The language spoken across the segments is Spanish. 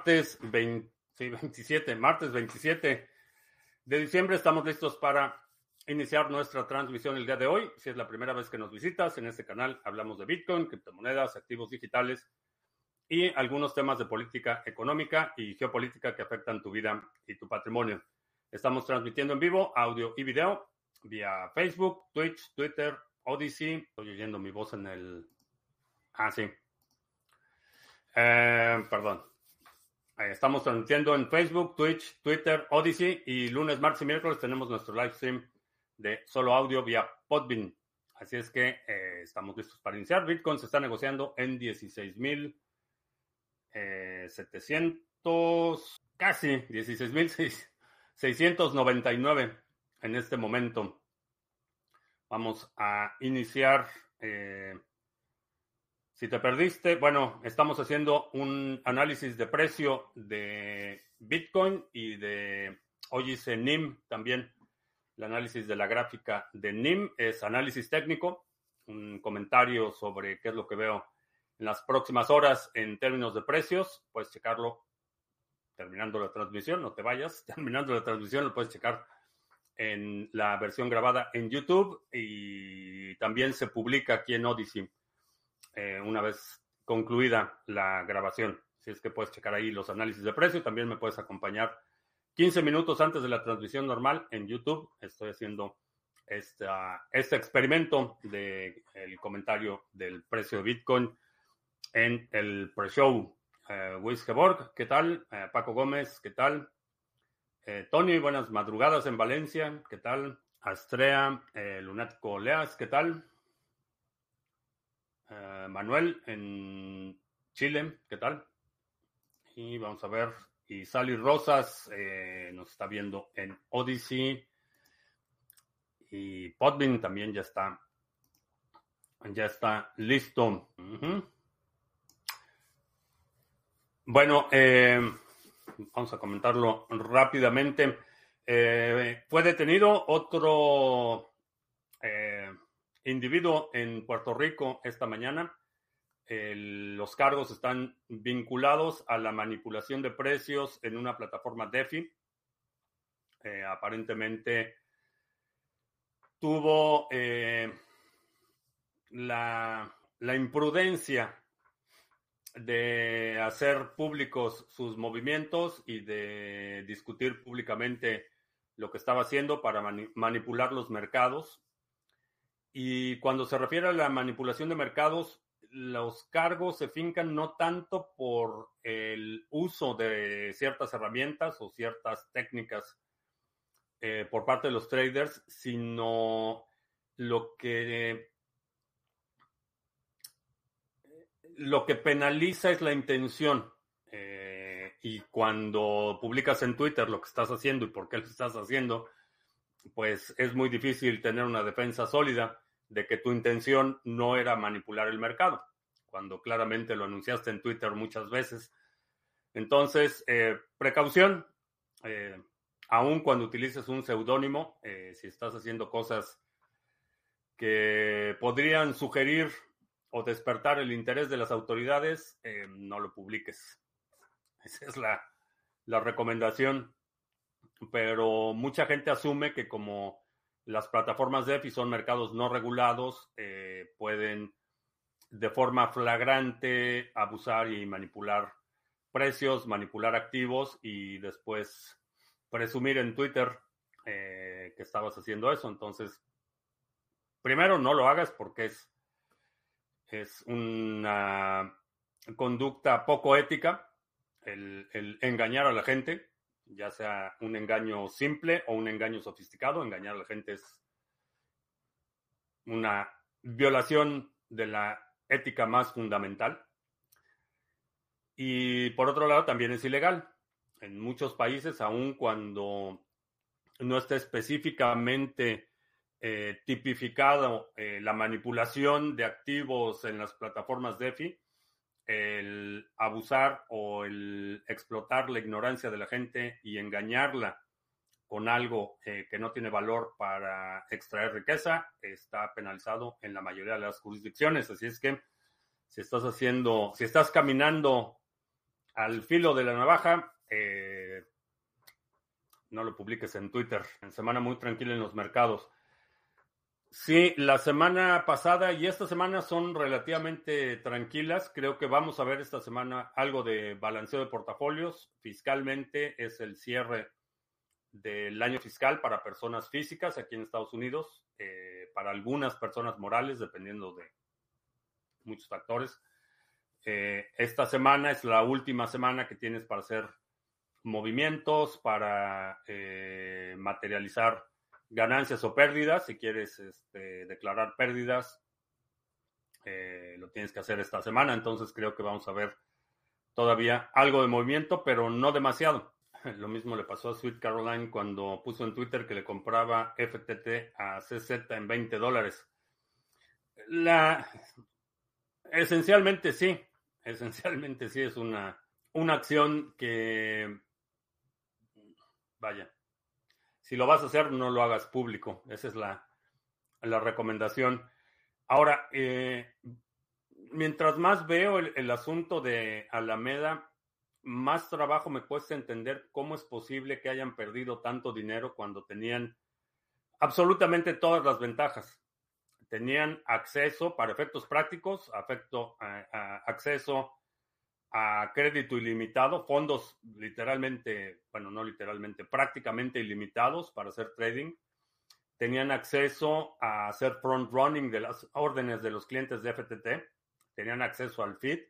martes 20, sí, 27, martes 27 de diciembre. Estamos listos para iniciar nuestra transmisión el día de hoy. Si es la primera vez que nos visitas, en este canal hablamos de Bitcoin, criptomonedas, activos digitales y algunos temas de política económica y geopolítica que afectan tu vida y tu patrimonio. Estamos transmitiendo en vivo audio y video vía Facebook, Twitch, Twitter, Odyssey. Estoy oyendo mi voz en el... Ah, sí. Eh, perdón. Estamos transmitiendo en Facebook, Twitch, Twitter, Odyssey y lunes, martes y miércoles tenemos nuestro live stream de solo audio vía Podbean. Así es que eh, estamos listos para iniciar. Bitcoin se está negociando en 16.700, eh, casi 16.699 en este momento. Vamos a iniciar. Eh, si te perdiste, bueno, estamos haciendo un análisis de precio de Bitcoin y de, hoy hice NIM también. El análisis de la gráfica de NIM es análisis técnico, un comentario sobre qué es lo que veo en las próximas horas en términos de precios. Puedes checarlo terminando la transmisión, no te vayas. Terminando la transmisión lo puedes checar en la versión grabada en YouTube y también se publica aquí en Odyssey eh, una vez concluida la grabación. Si es que puedes checar ahí los análisis de precio, también me puedes acompañar 15 minutos antes de la transmisión normal en YouTube. Estoy haciendo esta, este experimento del el comentario del precio de Bitcoin en el pre-show. Eh, ¿qué tal? Eh, Paco Gómez, ¿qué tal? Eh, Tony, buenas madrugadas en Valencia, ¿qué tal? Astrea, eh, Lunático Leas, ¿qué tal? Eh, Manuel en Chile, ¿qué tal? Y vamos a ver, y Sally Rosas eh, nos está viendo en Odyssey. Y Podbean también ya está, ya está listo. Bueno, eh, vamos a comentarlo rápidamente. fue detenido otro individuo en Puerto Rico esta mañana. los cargos están vinculados a la manipulación de precios en una plataforma DeFi. Eh, aparentemente tuvo eh, la, la imprudencia de hacer públicos sus movimientos y de discutir públicamente lo que estaba haciendo para manipular los mercados y cuando se refiere a la manipulación de mercados, los cargos se fincan no tanto por el uso de ciertas herramientas o ciertas técnicas eh, por parte de los traders, sino lo que lo que penaliza es la intención. Eh, y cuando publicas en Twitter lo que estás haciendo y por qué lo estás haciendo, pues es muy difícil tener una defensa sólida de que tu intención no era manipular el mercado, cuando claramente lo anunciaste en Twitter muchas veces. Entonces, eh, precaución, eh, aun cuando utilices un seudónimo, eh, si estás haciendo cosas que podrían sugerir o despertar el interés de las autoridades, no lo publiques. Esa es la recomendación pero mucha gente asume que como las plataformas DeFi son mercados no regulados, eh, pueden de forma flagrante abusar y manipular precios, manipular activos y después presumir en Twitter eh, que estabas haciendo eso. Entonces, primero no lo hagas porque es, es una conducta poco ética el engañar a la gente ya sea un engaño simple o un engaño sofisticado. Engañar a la gente es una violación de la ética más fundamental. Y por otro lado, también es ilegal. En muchos países, aun cuando no está específicamente eh, tipificado eh, la manipulación de activos en las plataformas DeFi, el abusar o el explotar la ignorancia de la gente y engañarla con algo eh, que no tiene valor para extraer riqueza está penalizado en la mayoría de las jurisdicciones. Así es que si estás haciendo, si estás caminando al filo de la navaja, eh, no lo publiques en Twitter. En semana muy tranquila en los mercados. Sí, la semana pasada y esta semana son relativamente tranquilas. Creo que vamos a ver esta semana algo de balanceo de portafolios. Fiscalmente es el cierre del año fiscal para personas físicas aquí en Estados Unidos, eh, para algunas personas morales, dependiendo de muchos factores. Eh, esta semana es la última semana que tienes para hacer movimientos, para eh, materializar ganancias o pérdidas. Si quieres este, declarar pérdidas, lo tienes que hacer esta semana. Entonces creo que vamos a ver todavía algo de movimiento, pero no demasiado. Lo mismo le pasó a Sweet Caroline cuando puso en Twitter que le compraba FTT a CZ en 20 dólares. La... Esencialmente sí, esencialmente sí es una, una acción que, vaya, si lo vas a hacer no lo hagas público, esa es la, la recomendación. Ahora, eh, mientras más veo el, el asunto de Alameda, más trabajo me cuesta entender cómo es posible que hayan perdido tanto dinero cuando tenían absolutamente todas las ventajas. Tenían acceso, para efectos prácticos, afecto, acceso a crédito ilimitado, fondos literalmente, bueno, no literalmente, prácticamente ilimitados para hacer trading. Tenían acceso a hacer front running de las órdenes de los clientes de FTT. Tenían acceso al feed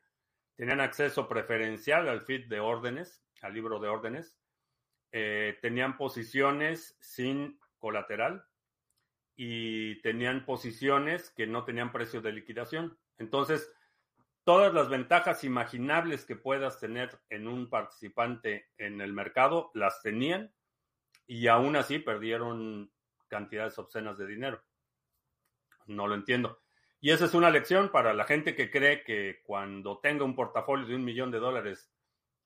tenían acceso preferencial al feed de órdenes, al libro de órdenes, eh, tenían posiciones sin colateral y tenían posiciones que no tenían precio de liquidación. Entonces, todas las ventajas imaginables que puedas tener en un participante en el mercado las tenían y aún así perdieron cantidades obscenas de dinero. No lo entiendo. Y esa es una lección para la gente que cree que cuando tenga un portafolio de un millón de dólares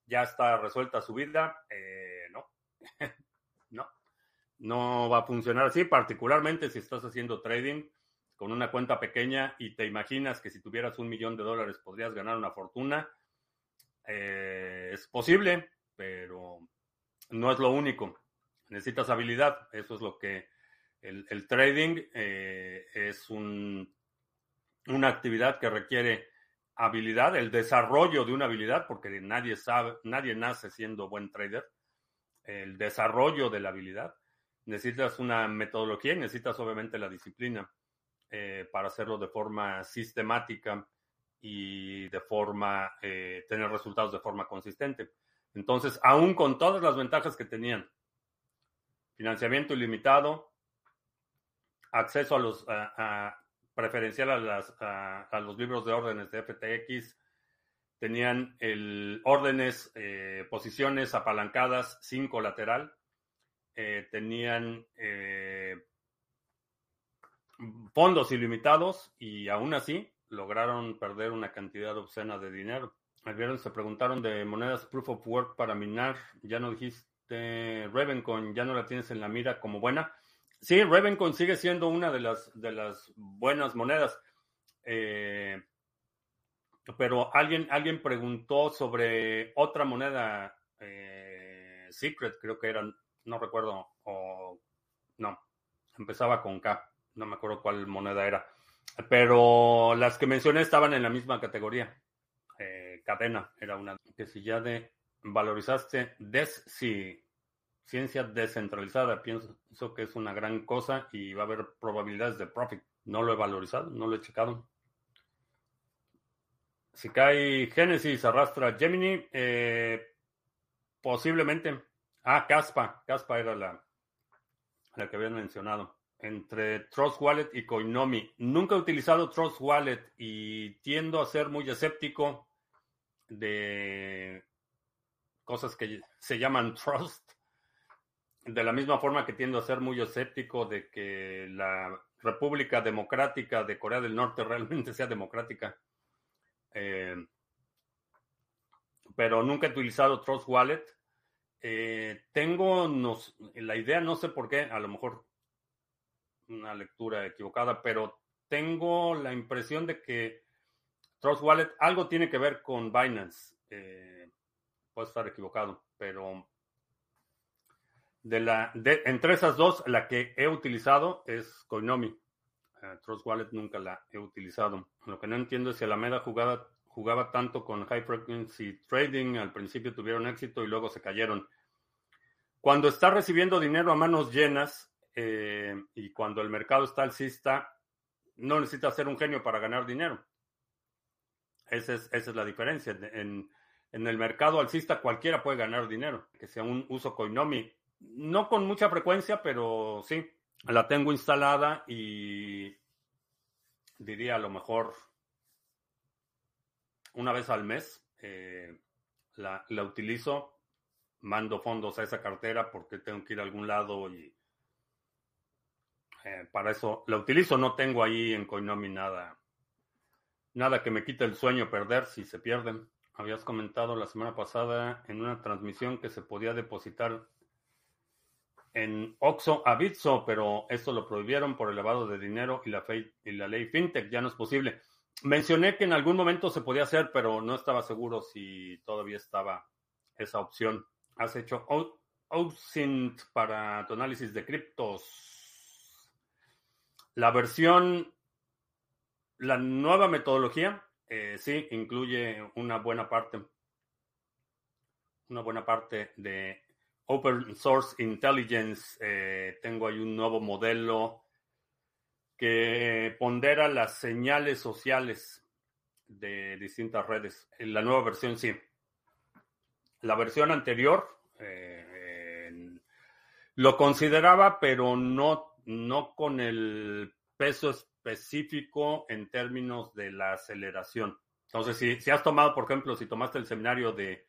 ya está resuelta su vida. Eh, no, no, no va a funcionar así, particularmente si estás haciendo trading con una cuenta pequeña y te imaginas que si tuvieras un millón de dólares podrías ganar una fortuna. Eh, es posible, pero no es lo único. Necesitas habilidad. Eso es lo que el, trading eh, es un una actividad que requiere habilidad, el desarrollo de una habilidad, porque nadie sabe, nadie nace siendo buen trader. El desarrollo de la habilidad. Necesitas una metodología y necesitas obviamente la disciplina eh, para hacerlo de forma sistemática y de forma, eh, tener resultados de forma consistente. Entonces, aún con todas las ventajas que tenían, financiamiento ilimitado, acceso a los, a, preferencial a, las, a, los libros de órdenes de FTX. Tenían órdenes, eh, posiciones apalancadas sin colateral. Tenían fondos ilimitados y aún así lograron perder una cantidad obscena de dinero. El se preguntaron de monedas proof of work para minar. Ya no dijiste Ravencoin, ya no la tienes en la mira como buena. Sí, Ravencoin sigue siendo una de las, de las buenas monedas. Eh, pero alguien, alguien preguntó sobre otra moneda, eh, Secret, creo que era, no recuerdo, o no, empezaba con K, no me acuerdo cuál moneda era. Pero las que mencioné estaban en la misma categoría. Eh, cadena era una. Que si ya de valorizaste, des, si ciencia descentralizada. Pienso que es una gran cosa y va a haber probabilidades de profit. No lo he valorizado, no lo he checado. Si cae Genesis, arrastra Gemini, eh, posiblemente. Ah, Caspa. Caspa era la, la que habían mencionado. Entre Trust Wallet y Coinomi. Nunca he utilizado Trust Wallet y tiendo a ser muy escéptico de cosas que se llaman trust de la misma forma que tiendo a ser muy escéptico de que la República Democrática de Corea del Norte realmente sea democrática. Eh, pero nunca he utilizado Trust Wallet. Eh, tengo la idea, no sé por qué, a lo mejor una lectura equivocada, pero tengo la impresión de que Trust Wallet algo tiene que ver con Binance. Eh, puedo estar equivocado, pero de la, de, entre esas dos, la que he utilizado es Coinomi. Uh, Trust Wallet nunca la he utilizado. Lo que no entiendo es si Alameda jugaba, jugaba tanto con High Frequency Trading, al principio tuvieron éxito y luego se cayeron. Cuando está recibiendo dinero a manos llenas eh, y cuando el mercado está alcista, no necesita ser un genio para ganar dinero. Esa es, esa es la diferencia. En, en el mercado alcista cualquiera puede ganar dinero, que sea un uso Coinomi no con mucha frecuencia, pero sí, la tengo instalada y diría a lo mejor una vez al mes eh, la, la, utilizo, mando fondos a esa cartera porque tengo que ir a algún lado y eh, para eso la utilizo. No tengo ahí en Coinomi nada, nada que me quite el sueño perder si se pierden. Habías comentado la semana pasada en una transmisión que se podía depositar en Oxo a Bitso, pero esto lo prohibieron por el lavado de dinero y la, fe, y la ley FinTech. Ya no es posible. Mencioné que en algún momento se podía hacer, pero no estaba seguro si todavía estaba esa opción. Has hecho OSINT para tu análisis de criptos. La versión, la nueva metodología, eh, sí, incluye una buena parte, una buena parte de Open Source Intelligence, eh, tengo ahí un nuevo modelo que pondera las señales sociales de distintas redes. La nueva versión sí. La versión anterior eh, lo consideraba, pero no, no con el peso específico en términos de la aceleración. Entonces, si, si has tomado, por ejemplo, si tomaste el seminario de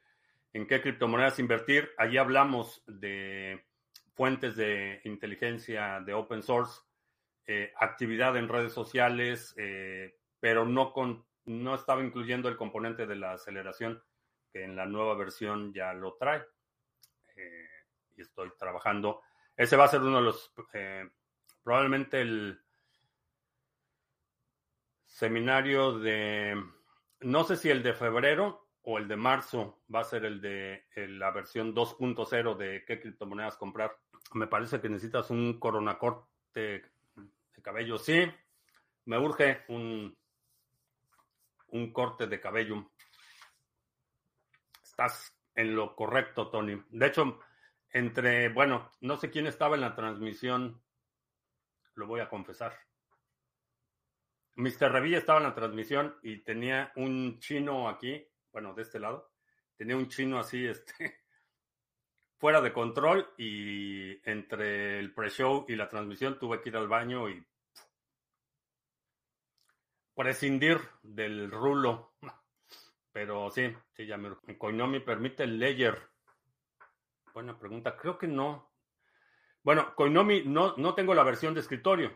en qué criptomonedas invertir. Allí hablamos de fuentes de inteligencia de open source, eh, actividad en redes sociales, eh, pero no, con, no estaba incluyendo el componente de la aceleración, que en la nueva versión ya lo trae. Eh, y estoy trabajando. Ese va a ser uno de los, probablemente el seminario de, no sé si el de febrero, o el de marzo va a ser el de la versión 2.0 de qué criptomonedas comprar. Me parece que necesitas un coronacorte de cabello. Sí, me urge un, un corte de cabello. Estás en lo correcto, Tony. De hecho, entre, bueno, no sé quién estaba en la transmisión, lo voy a confesar. Mr. Revilla estaba en la transmisión y tenía un chino aquí bueno, de este lado, tenía un chino así, este, fuera de control y entre el pre-show y la transmisión tuve que ir al baño y prescindir del rulo. Pero sí, sí, ya me... Coinomi permite el layer. Buena pregunta. Creo que no. Bueno, Coinomi no, no tengo la versión de escritorio.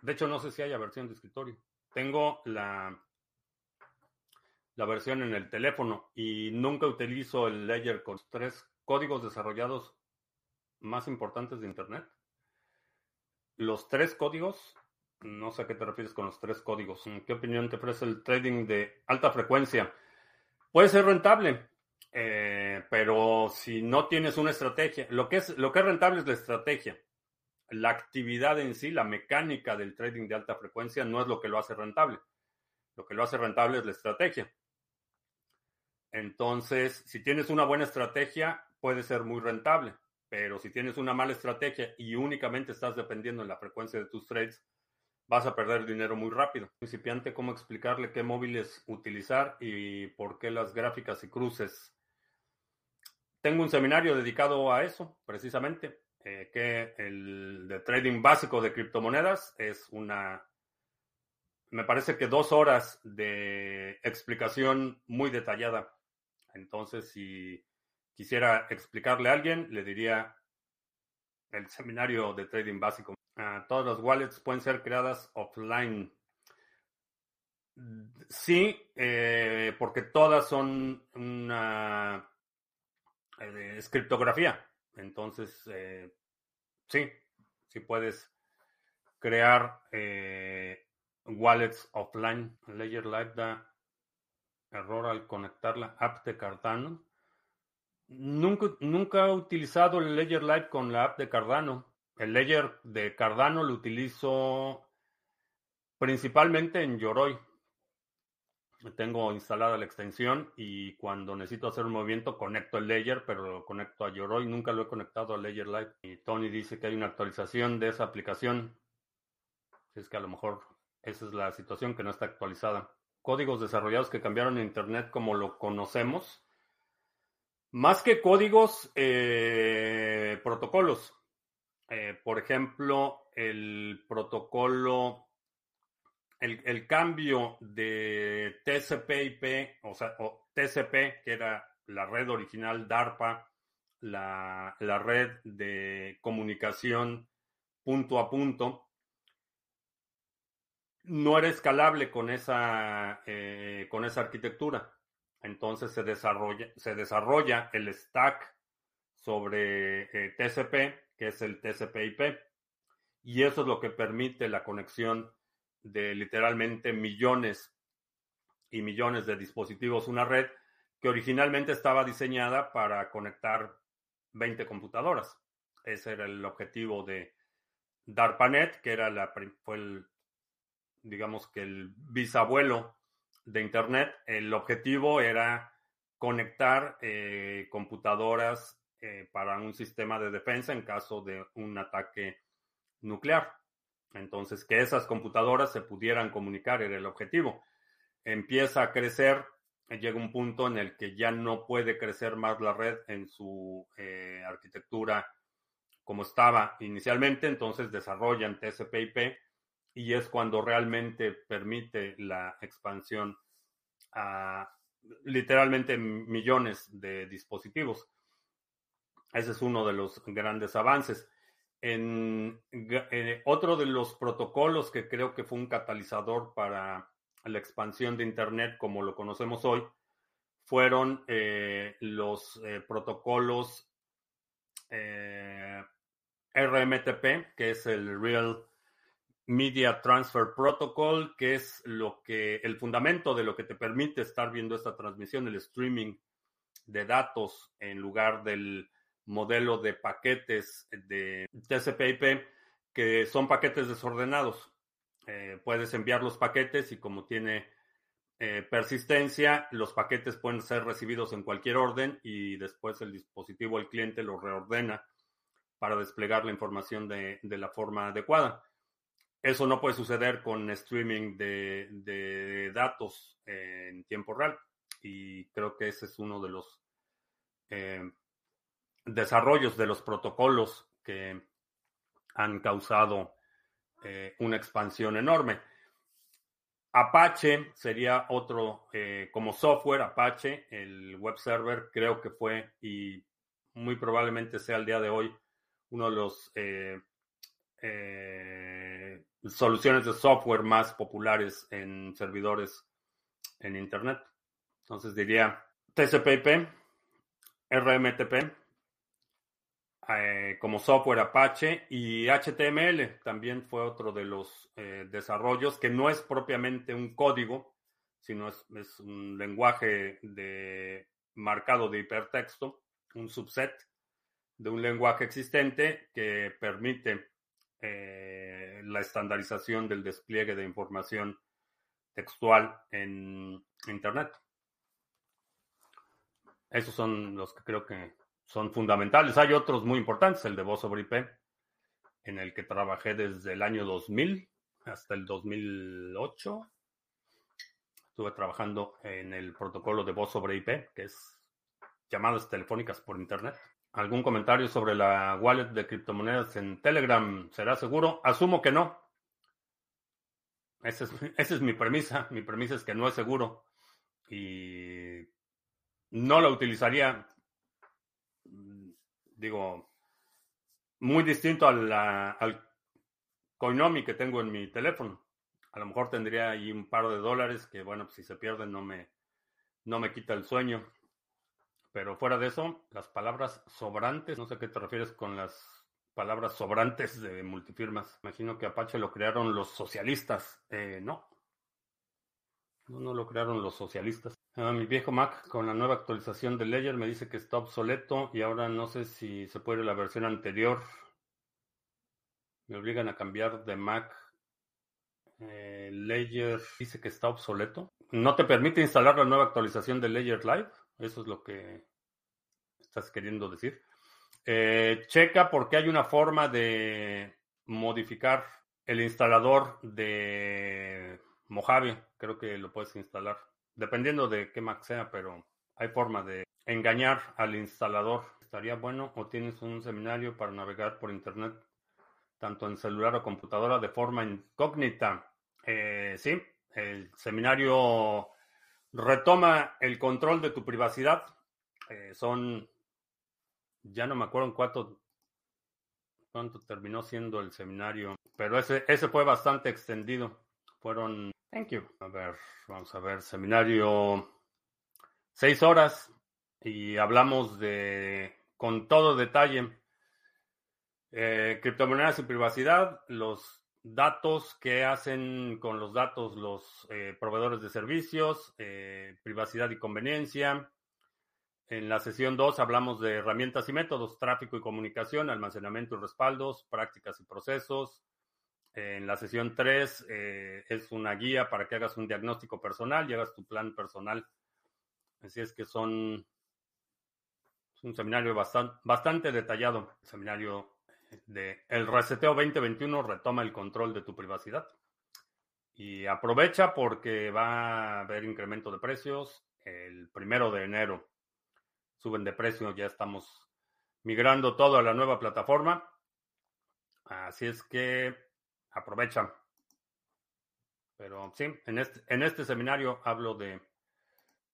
De hecho, no sé si haya versión de escritorio. Tengo la la versión en el teléfono y nunca utilizo el Ledger con tres códigos desarrollados más importantes de Internet. Los tres códigos, no sé a qué te refieres con los tres códigos. ¿En qué opinión te ofrece el trading de alta frecuencia? Puede ser rentable, eh, pero si no tienes una estrategia, lo que, es, lo que es rentable es la estrategia. La actividad en sí, la mecánica del trading de alta frecuencia no es lo que lo hace rentable. Lo que lo hace rentable es la estrategia. Entonces, si tienes una buena estrategia, puede ser muy rentable, pero si tienes una mala estrategia y únicamente estás dependiendo en la frecuencia de tus trades, vas a perder dinero muy rápido. Principiante, ¿cómo explicarle qué móviles utilizar y por qué las gráficas y cruces? Tengo un seminario dedicado a eso, precisamente, eh, que el de trading básico de criptomonedas es una, me parece que dos horas de explicación muy detallada entonces, si quisiera explicarle a alguien, le diría el seminario de trading básico. Ah, todas las wallets pueden ser creadas offline. Sí, eh, porque todas son una eh, criptografía. Entonces, eh, sí, sí puedes crear wallets offline. Ledger Live da error al conectar la app de Cardano. Nunca, nunca he utilizado el Ledger Live con la app de Cardano. El Ledger de Cardano lo utilizo principalmente en Yoroi. Tengo instalada la extensión y cuando necesito hacer un movimiento conecto el Ledger, pero lo conecto a Yoroi. Nunca lo he conectado a Ledger Live. Y Tony dice que hay una actualización de esa aplicación. Es que a lo mejor esa es la situación que no está actualizada. Códigos desarrollados que cambiaron Internet como lo conocemos. Más que códigos, eh, protocolos. Eh, por ejemplo, el protocolo, el, cambio de TCP/IP, o sea, TCP, que era la red original DARPA, la, la red de comunicación punto a punto, no era escalable con esa, eh, con esa arquitectura. Entonces se desarrolla, se desarrolla el stack sobre eh, TCP, que es el TCP/IP, y eso es lo que permite la conexión de literalmente millones y millones de dispositivos, una red que originalmente estaba diseñada para conectar 20 computadoras. Ese era el objetivo de DARPANET, que era la, fue el digamos que el bisabuelo de Internet, el objetivo era conectar eh, computadoras eh, para un sistema de defensa en caso de un ataque nuclear. Entonces, que esas computadoras se pudieran comunicar era el objetivo. Empieza a crecer, llega un punto en el que ya no puede crecer más la red en su eh, arquitectura como estaba inicialmente, entonces desarrollan TCP/IP y es cuando realmente permite la expansión a literalmente millones de dispositivos. Ese es uno de los grandes avances. Eh, otro de los protocolos que creo que fue un catalizador para la expansión de Internet como lo conocemos hoy fueron eh, los eh, protocolos RMTP, que es el Real Media Transfer Protocol, que es lo que el fundamento de lo que te permite estar viendo esta transmisión, el streaming de datos en lugar del modelo de paquetes de TCP/IP, que son paquetes desordenados. Eh, puedes enviar los paquetes y como tiene eh, persistencia, los paquetes pueden ser recibidos en cualquier orden y después el dispositivo, el cliente, lo reordena para desplegar la información de la forma adecuada. Eso no puede suceder con streaming de, datos en tiempo real. Y creo que ese es uno de los eh, desarrollos de los protocolos que han causado eh, una expansión enorme. Apache sería otro, eh, como software, Apache, el web server, creo que fue y muy probablemente sea el día de hoy uno de los soluciones de software más populares en servidores en Internet. Entonces diría TCP/IP, RMTP, eh, como software Apache y HTML también fue otro de los eh, desarrollos que no es propiamente un código, sino es, un lenguaje de marcado de hipertexto, un subset de un lenguaje existente que permite eh, la estandarización del despliegue de información textual en Internet. Esos son los que creo que son fundamentales. Hay otros muy importantes, el de voz sobre IP, en el que trabajé desde el año 2000 hasta el 2008. Estuve trabajando en el protocolo de voz sobre IP, que es llamadas telefónicas por Internet. ¿Algún comentario sobre la wallet de criptomonedas en Telegram? ¿Será seguro? Asumo que no. Esa es, mi premisa. Mi premisa es que no es seguro. Y no la utilizaría, digo, muy distinto al Coinomi que tengo en mi teléfono. A lo mejor tendría ahí un par de dólares que, bueno, pues si se pierden no me, no me quita el sueño. Pero fuera de eso, las palabras sobrantes, no sé qué te refieres con las palabras sobrantes de multifirmas. Imagino que Apache lo crearon los socialistas. Eh, no. No, no lo crearon los socialistas. Ah, mi viejo Mac con la nueva actualización de Ledger me dice que está obsoleto y ahora no sé si se puede la versión anterior. Me obligan a cambiar de Mac. Eh, Ledger dice que está obsoleto. No te permite instalar la nueva actualización de Ledger Live. Eso es lo que estás queriendo decir. Eh, checa porque hay una forma de modificar el instalador de Mojave. Creo que lo puedes instalar. Dependiendo de qué Mac sea, pero hay forma de engañar al instalador. Estaría bueno o tienes un seminario para navegar por internet tanto en celular o computadora de forma incógnita. Eh, sí, el seminario retoma el control de tu privacidad. Eh, son, ya no me acuerdo en cuánto, cuánto terminó siendo el seminario, pero ese, ese fue bastante extendido. Fueron, thank you. A ver, vamos a ver, seminario seis horas y hablamos de, con todo detalle, eh, criptomonedas y privacidad, los datos que hacen con los datos los eh, proveedores de servicios, eh, privacidad y conveniencia. En la sesión 2 hablamos de herramientas y métodos, tráfico y comunicación, almacenamiento y respaldos, prácticas y procesos. En la sesión 3 eh, es una guía para que hagas un diagnóstico personal y hagas tu plan personal. Así es que son es un seminario bastante, bastante detallado, seminario de el reseteo 2021 retoma el control de tu privacidad. Y aprovecha porque va a haber incremento de precios el primero de enero. Suben de precio, ya estamos migrando todo a la nueva plataforma. Así es que aprovecha. Pero sí, en este, en este seminario hablo de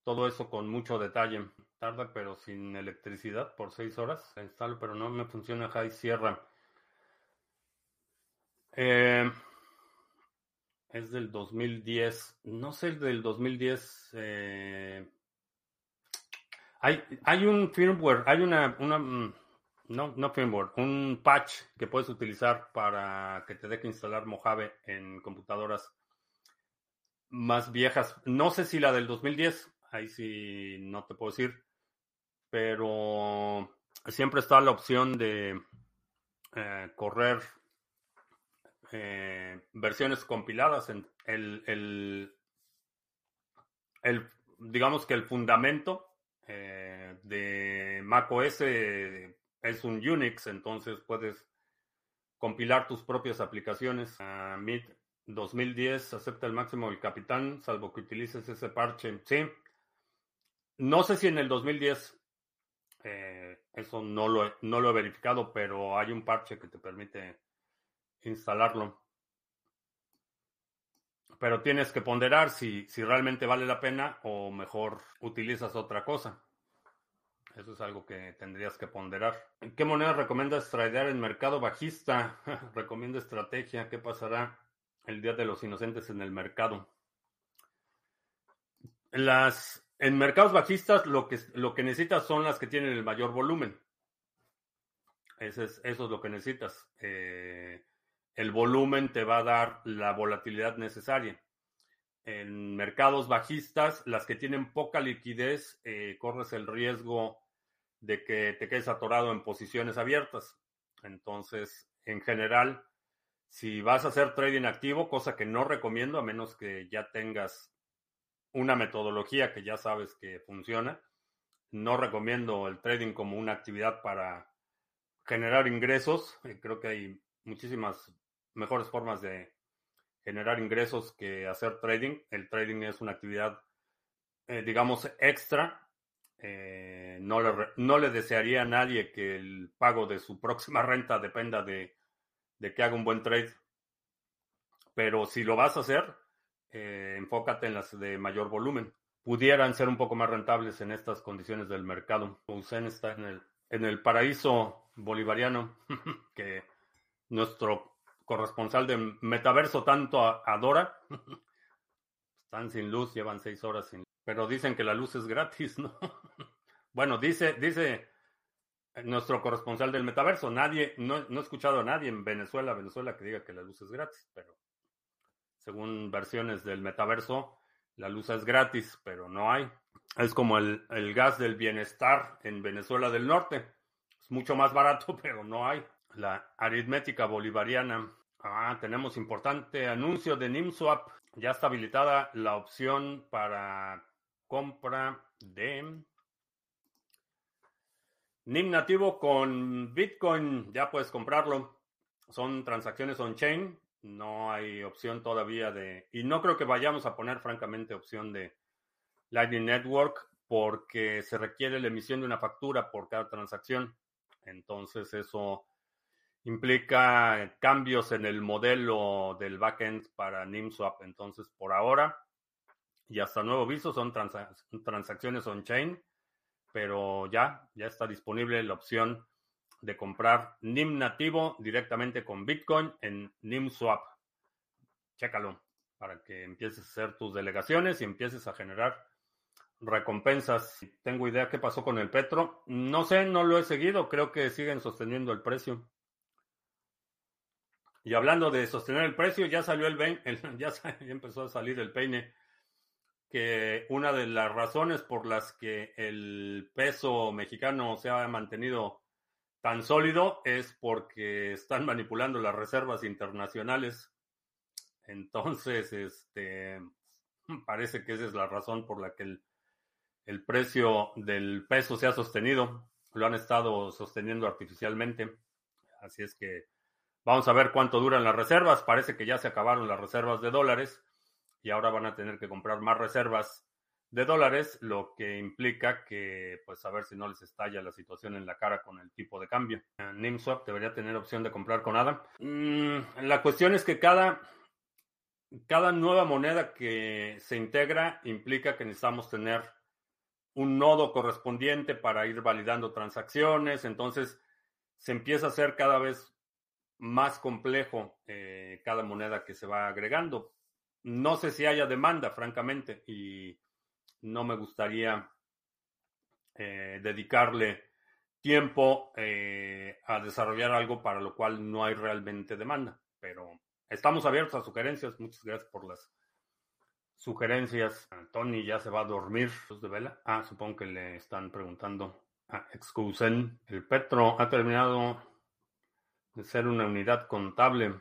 todo eso con mucho detalle. Tarda, pero sin electricidad por seis horas. Instalo, pero no me funciona High Sierra. Eh, es del 2010. No sé el del 2010. Eh, hay, hay un firmware, hay una, una mm, no, no firmware, un patch que puedes utilizar para que te deje instalar Mojave en computadoras más viejas. No sé si la del 2010, ahí sí no te puedo decir, pero siempre está la opción de eh, correr eh, versiones compiladas. En el, el, digamos que el fundamento eh, de macOS es un Unix, entonces puedes compilar tus propias aplicaciones. Uh, MIT 2010 acepta el máximo del capitán, salvo que utilices ese parche. Sí. No sé si en el 2010 eh, eso no lo, no lo he verificado, pero hay un parche que te permite instalarlo. Pero tienes que ponderar si, si realmente vale la pena o mejor utilizas otra cosa. Eso es algo que tendrías que ponderar. ¿Qué moneda recomiendas tradear en mercado bajista? Recomiendo estrategia. ¿Qué pasará el día de los inocentes en el mercado? Las, en mercados bajistas lo que, lo que necesitas son las que tienen el mayor volumen. Eso es, eso es lo que necesitas. Eh, el volumen te va a dar la volatilidad necesaria. En mercados bajistas, las que tienen poca liquidez, eh, corres el riesgo de que te quedes atorado en posiciones abiertas. Entonces, en general, si vas a hacer trading activo, cosa que no recomiendo a menos que ya tengas una metodología que ya sabes que funciona, no recomiendo el trading como una actividad para generar ingresos. Eh, creo que hay muchísimas mejores formas de generar ingresos que hacer trading. El trading es una actividad, eh, digamos, extra. Eh, no, le, no le desearía a nadie que el pago de su próxima renta dependa de, de que haga un buen trade. Pero si lo vas a hacer, eh, enfócate en las de mayor volumen. Pudieran ser un poco más rentables en estas condiciones del mercado. Usen está en el, en el paraíso bolivariano que nuestro corresponsal de Metaverso tanto adora. Están sin luz, llevan seis horas sin Pero dicen que la luz es gratis, ¿no? bueno, dice, dice nuestro corresponsal del Metaverso. Nadie, no, no he escuchado a nadie en Venezuela, Venezuela que diga que la luz es gratis, pero según versiones del Metaverso, La luz es gratis, pero no hay. Es como el, el gas del bienestar en Venezuela del Norte. Es mucho más barato, pero no hay. La aritmética bolivariana. Ah, tenemos importante anuncio de NIMSWAP. Ya está habilitada la opción para compra de NIM nativo con Bitcoin. Ya puedes comprarlo. Son transacciones on-chain. No hay opción todavía de... Y no creo que vayamos a poner, francamente, opción de Lightning Network porque se requiere la emisión de una factura por cada transacción. Entonces eso implica cambios en el modelo del backend para NIMSwap. Entonces, por ahora y hasta nuevo viso son transacciones on-chain, pero ya, ya está disponible la opción de comprar NIM nativo directamente con Bitcoin en NIMSwap. Chécalo para que empieces a hacer tus delegaciones y empieces a generar recompensas. Tengo idea qué pasó con el Petro. No sé, no lo he seguido. Creo que siguen sosteniendo el precio. Y hablando de sostener el precio, ya salió el, ya, ya empezó a salir el peine que una de las razones por las que el peso mexicano se ha mantenido tan sólido es porque están manipulando las reservas internacionales. Entonces, este parece que esa es la razón por la que el, el precio del peso se ha sostenido. Lo han estado sosteniendo artificialmente. Así es que vamos a ver cuánto duran las reservas. Parece que ya se acabaron las reservas de dólares y ahora van a tener que comprar más reservas de dólares, lo que implica que, pues, a ver si no les estalla la situación en la cara con el tipo de cambio. NIMSWAP debería tener opción de comprar con ADA. Mm, la cuestión es que cada, cada nueva moneda que se integra implica que necesitamos tener un nodo correspondiente para ir validando transacciones, entonces se empieza a hacer cada vez más complejo eh, cada moneda que se va agregando. No sé si haya demanda, francamente, y no me gustaría eh, dedicarle tiempo eh, a desarrollar algo para lo cual no hay realmente demanda. Pero estamos abiertos a sugerencias. Muchas gracias por las sugerencias. Tony ya se va a dormir. Ah, supongo que le están preguntando. a excusen. El Petro ha terminado de ser una unidad contable.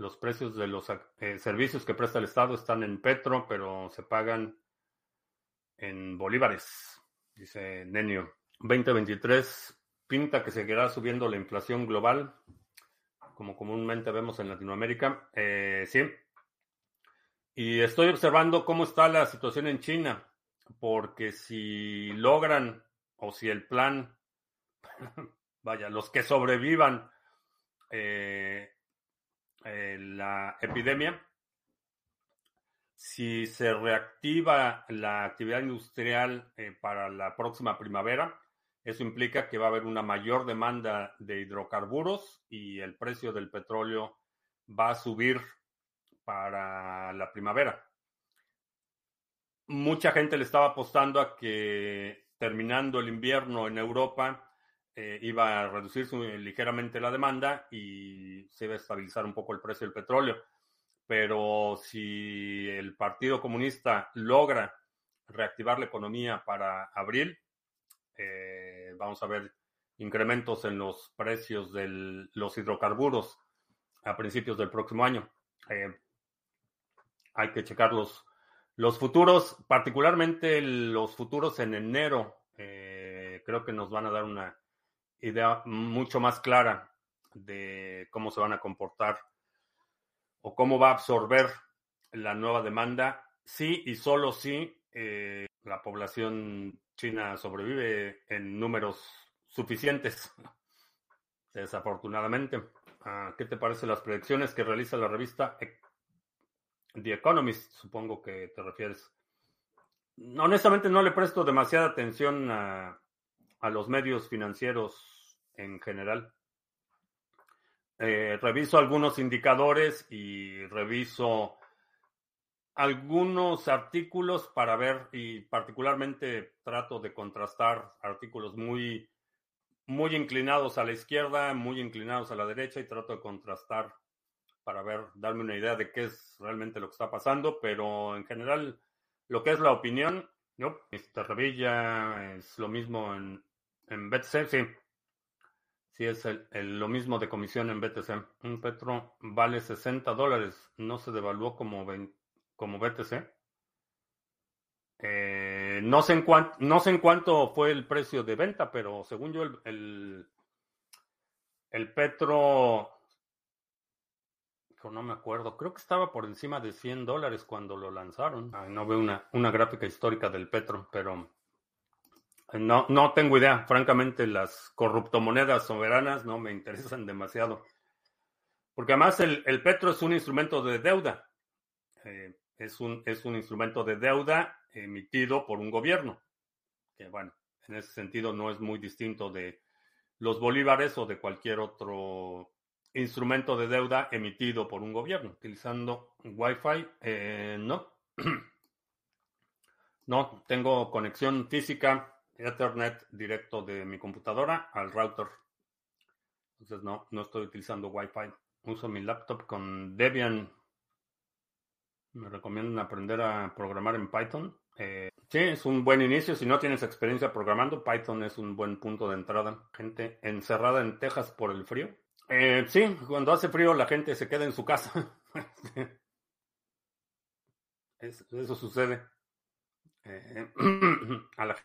Los precios de los eh, servicios que presta el Estado están en Petro, pero se pagan en bolívares, dice Nenio. 2023 pinta que seguirá subiendo la inflación global, como comúnmente vemos en Latinoamérica. Eh, sí. Y estoy observando cómo está la situación en China, porque si logran, o si el plan, vaya, los que sobrevivan, eh, eh, la epidemia, si se reactiva la actividad industrial eh, para la próxima primavera, eso implica que va a haber una mayor demanda de hidrocarburos y el precio del petróleo va a subir para la primavera. Mucha gente le estaba apostando a que terminando el invierno en Europa eh, iba a reducirse ligeramente la demanda y se iba a estabilizar un poco el precio del petróleo. Pero si el Partido Comunista logra reactivar la economía para abril, eh, vamos a ver incrementos en los precios de los hidrocarburos a principios del próximo año. Eh, hay que checar los, los futuros, particularmente los futuros en enero. creo que nos van a dar una idea mucho más clara de cómo se van a comportar o cómo va a absorber la nueva demanda, sí y solo si eh, la población china sobrevive en números suficientes, desafortunadamente. Ah, ¿Qué te parecen las predicciones que realiza la revista The Economist? Supongo que te refieres. Honestamente no le presto demasiada atención a, a los medios financieros en general. Eh, reviso algunos indicadores y reviso algunos artículos para ver y particularmente trato de contrastar artículos muy muy inclinados a la izquierda, muy inclinados a la derecha y trato de contrastar para ver, darme una idea de qué es realmente lo que está pasando, pero en general Lo que es la opinión, no, Mr. Revilla es lo mismo en, en BTC, sí. Sí, es lo mismo de comisión en BTC. Un Petro vale 60 dólares, no se devaluó como, BTC. Eh, no, sé en cuánto fue el precio de venta, pero según yo el, el, Petro no me acuerdo, creo que estaba por encima de 100 dólares cuando lo lanzaron. no veo una, una gráfica histórica del Petro, pero no, no tengo idea. Francamente, las corruptomonedas soberanas no me interesan demasiado. Porque además el, el Petro es un instrumento de deuda. Eh, es, un, es un instrumento de deuda emitido por un gobierno. Que bueno, en ese sentido no es muy distinto de los bolívares o de cualquier otro instrumento de deuda emitido por un gobierno. Utilizando Wi-Fi, eh, no. no, tengo conexión física, Ethernet directo de mi computadora al router. Entonces no, no estoy utilizando Wi-Fi. Uso mi laptop con Debian. Me recomiendan aprender a programar en Python. Eh, sí, es un buen inicio. Si no tienes experiencia programando, Python es un buen punto de entrada. Gente encerrada en Texas por el frío. Eh, sí, cuando hace frío la gente se queda en su casa. eso sucede. Eh, a la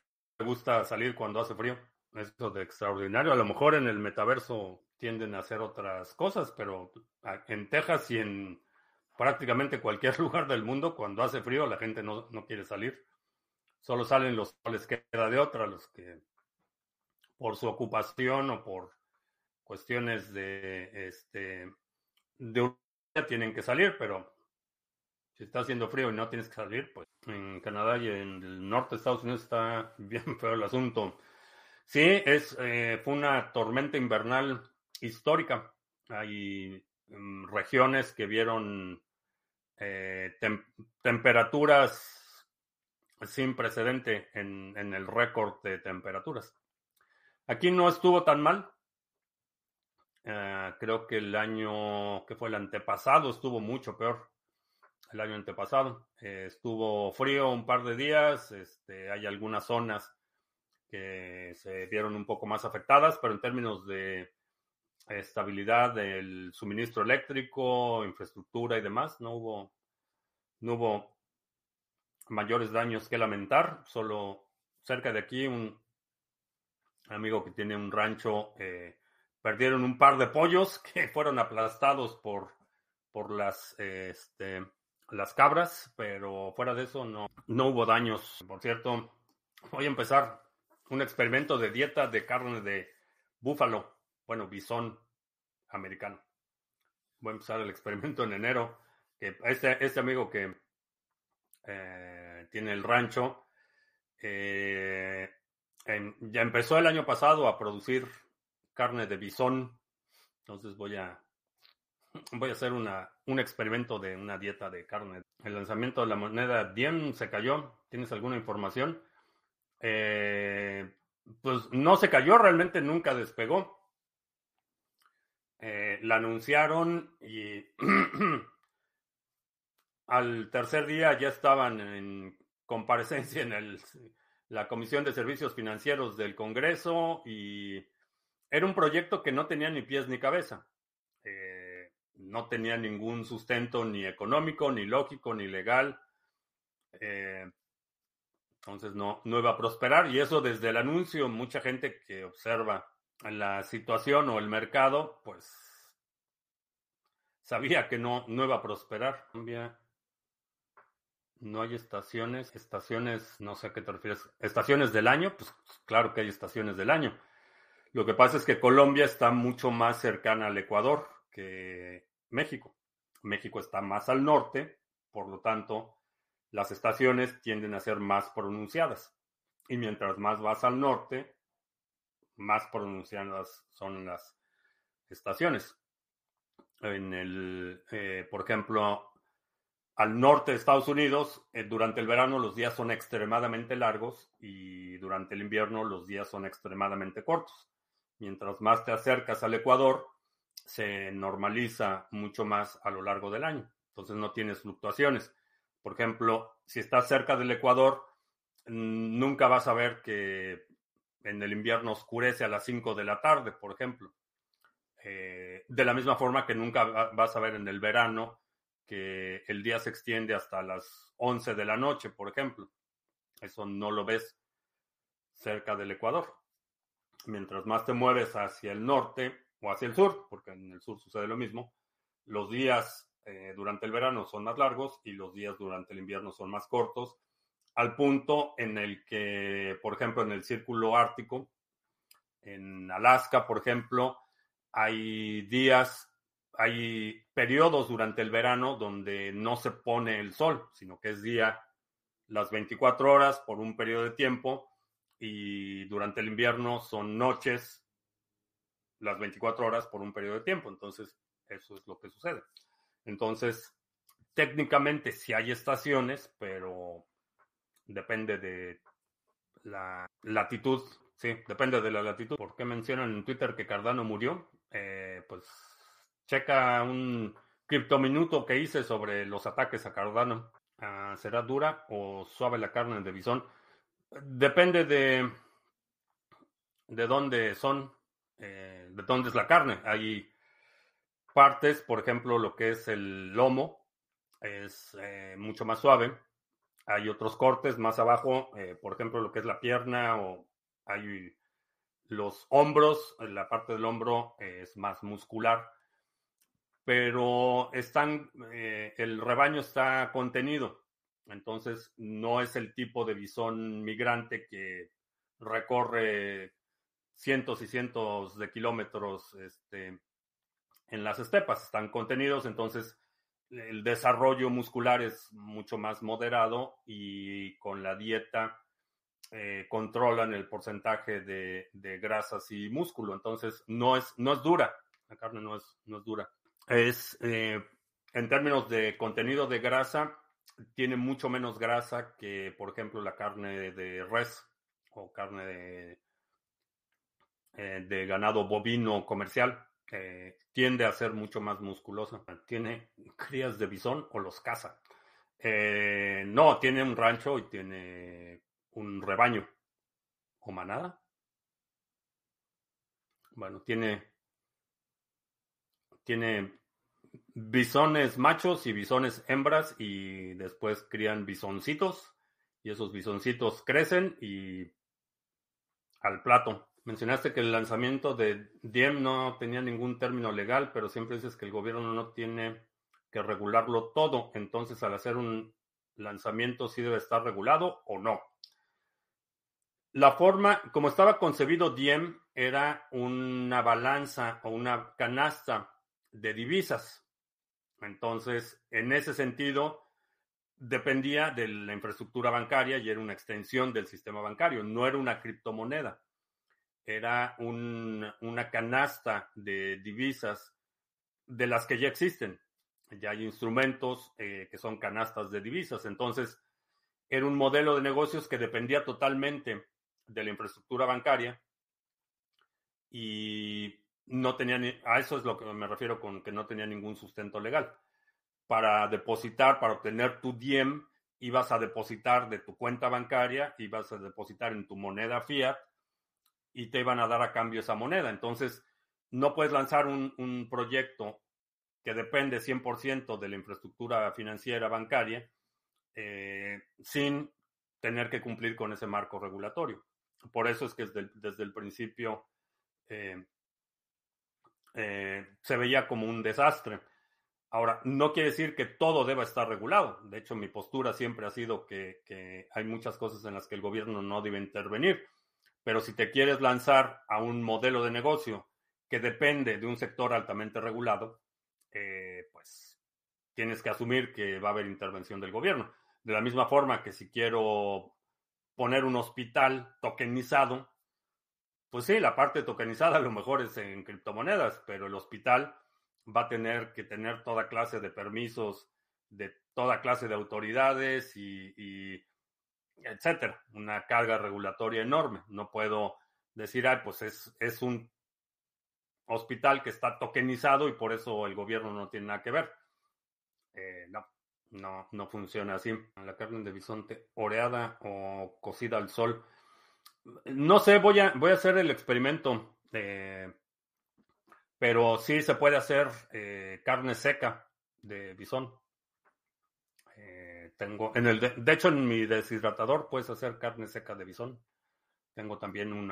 gusta salir cuando hace frío. Eso de extraordinario. A lo mejor en el metaverso tienden a hacer otras cosas, pero en Texas y en prácticamente cualquier lugar del mundo, cuando hace frío la gente no, no quiere salir. Solo salen los que les queda de otra, los que por su ocupación o por cuestiones de este de tienen que salir, pero si está haciendo frío y no tienes que salir, pues en Canadá y en el norte de Estados Unidos está bien feo el asunto. Sí, es eh, fue una tormenta invernal histórica. Hay mm, regiones que vieron eh, temperaturas sin precedente en, el récord de temperaturas. Aquí no estuvo tan mal, Ah, creo que el año que fue el antepasado estuvo mucho peor. El año antepasado eh, estuvo frío un par de días. Este, hay algunas zonas que se vieron un poco más afectadas, pero en términos de estabilidad del suministro eléctrico, infraestructura y demás, no hubo, no hubo mayores daños que lamentar. Solo cerca de aquí un amigo que tiene un rancho eh, Perdieron un par de pollos que fueron aplastados por, por las, este, las cabras, pero fuera de eso no, no hubo daños. Por cierto, voy a empezar un experimento de dieta de carne de búfalo, bueno, bisón americano. Voy a empezar el experimento en enero. Que este, este amigo que eh, tiene el rancho eh, ya empezó el año pasado a producir carne de bisón. Entonces voy a voy a hacer una, un experimento de una dieta de carne. El lanzamiento de la moneda bien se cayó. ¿Tienes alguna información? Eh, pues no se cayó, realmente nunca despegó. Eh, la anunciaron y al tercer día ya estaban en comparecencia en el, la Comisión de Servicios Financieros del Congreso y era un proyecto que no tenía ni pies ni cabeza. No tenía ningún sustento ni económico, ni lógico, ni legal. Eh, entonces no, iba a prosperar. Y eso desde el anuncio, mucha gente que observa la situación o el mercado, pues sabía que no, no iba a prosperar. No hay estaciones, estaciones, no sé a qué te refieres, estaciones del año, pues claro que hay estaciones del año. Lo que pasa es que Colombia está mucho más cercana al Ecuador que México. México está más al norte, por lo tanto, las estaciones tienden a ser más pronunciadas. Y mientras más vas al norte, más pronunciadas son las estaciones. En el, eh, por ejemplo, al norte de Estados Unidos, eh, durante el verano los días son extremadamente largos y durante el invierno los días son extremadamente cortos. Mientras más te acercas al Ecuador, se normaliza mucho más a lo largo del año. Entonces no tienes fluctuaciones. Por ejemplo, si estás cerca del Ecuador, nunca vas a ver que en el invierno oscurece a las 5 de la tarde, por ejemplo. Eh, de la misma forma que nunca vas a ver en el verano que el día se extiende hasta las 11 de la noche, por ejemplo. Eso no lo ves cerca del Ecuador. Mientras más te mueves hacia el norte o hacia el sur, porque en el sur sucede lo mismo, los días eh, durante el verano son más largos y los días durante el invierno son más cortos, al punto en el que, por ejemplo, en el círculo ártico, en Alaska, por ejemplo, hay días, hay periodos durante el verano donde no se pone el sol, sino que es día las 24 horas por un periodo de tiempo y durante el invierno son noches las 24 horas por un periodo de tiempo. Entonces, eso es lo que sucede. Entonces, técnicamente sí hay estaciones, pero depende de la latitud. Sí, depende de la latitud. ¿Por qué mencionan en Twitter que Cardano murió? Eh, pues checa un criptominuto que hice sobre los ataques a Cardano. Ah, ¿Será dura o suave la carne de bisón? Depende de, de dónde son, eh, de dónde es la carne. Hay partes, por ejemplo, lo que es el lomo, es eh, mucho más suave. Hay otros cortes más abajo, eh, por ejemplo, lo que es la pierna o hay los hombros, la parte del hombro es más muscular, pero están, eh, el rebaño está contenido, entonces no es el tipo de bisón migrante que recorre cientos y cientos de kilómetros este, en las estepas, están contenidos, entonces el desarrollo muscular es mucho más moderado y con la dieta eh, controlan el porcentaje de, grasas y músculo, entonces no es, no es dura, la carne no es, no es dura. Es, eh, en términos de contenido de grasa, tiene mucho menos grasa que, por ejemplo, la carne de res o carne de, eh, de ganado bovino comercial tiende a ser mucho más musculosa. Tiene crías de bisón o los caza. Eh, no, tiene un rancho y tiene un rebaño o manada. Bueno, tiene tiene bisones machos y bisones hembras y después crían bisoncitos y esos bisoncitos crecen y al plato. Mencionaste que el lanzamiento de Diem no tenía ningún término legal, pero siempre dices que el gobierno no tiene que regularlo todo. Entonces, al hacer un lanzamiento, ¿sí debe estar regulado o no? La forma, como estaba concebido Diem, era una balanza o una canasta de divisas. Entonces, en ese sentido, dependía de la infraestructura bancaria y era una extensión del sistema bancario, no era una criptomoneda era una canasta de divisas de las que ya existen. Ya hay instrumentos eh, que son canastas de divisas. Entonces, era un modelo de negocios que dependía totalmente de la infraestructura bancaria y no tenía, a eso es lo que me refiero con que no tenía ningún sustento legal. Para depositar, para obtener tu DIEM, ibas a depositar de tu cuenta bancaria, ibas a depositar en tu moneda fiat y te iban a dar a cambio esa moneda. Entonces, no puedes lanzar un, proyecto que depende 100% de la infraestructura financiera bancaria eh, sin tener que cumplir con ese marco regulatorio. Por eso es que desde, el principio eh, eh, se veía como un desastre. Ahora, no quiere decir que todo deba estar regulado. De hecho, mi postura siempre ha sido que hay muchas cosas en las que el gobierno no debe intervenir. Pero si te quieres lanzar a un modelo de negocio que depende de un sector altamente regulado, eh, pues tienes que asumir que va a haber intervención del gobierno. De la misma forma que si quiero poner un hospital tokenizado, pues sí, la parte tokenizada a lo mejor es en criptomonedas, pero el hospital va a tener que tener toda clase de permisos de toda clase de autoridades y etcétera. Una carga regulatoria enorme. No puedo decir, ay, pues es, es un hospital que está tokenizado y por eso el gobierno no tiene nada que ver. Eh, no, No, no funciona así. La carne de bisonte oreada o cocida al sol. No sé, voy a, voy a hacer el experimento. Eh, pero sí se puede hacer eh, carne seca de bisón. Tengo en el de, hecho en mi deshidratador puedes hacer carne seca de bisón. Tengo también un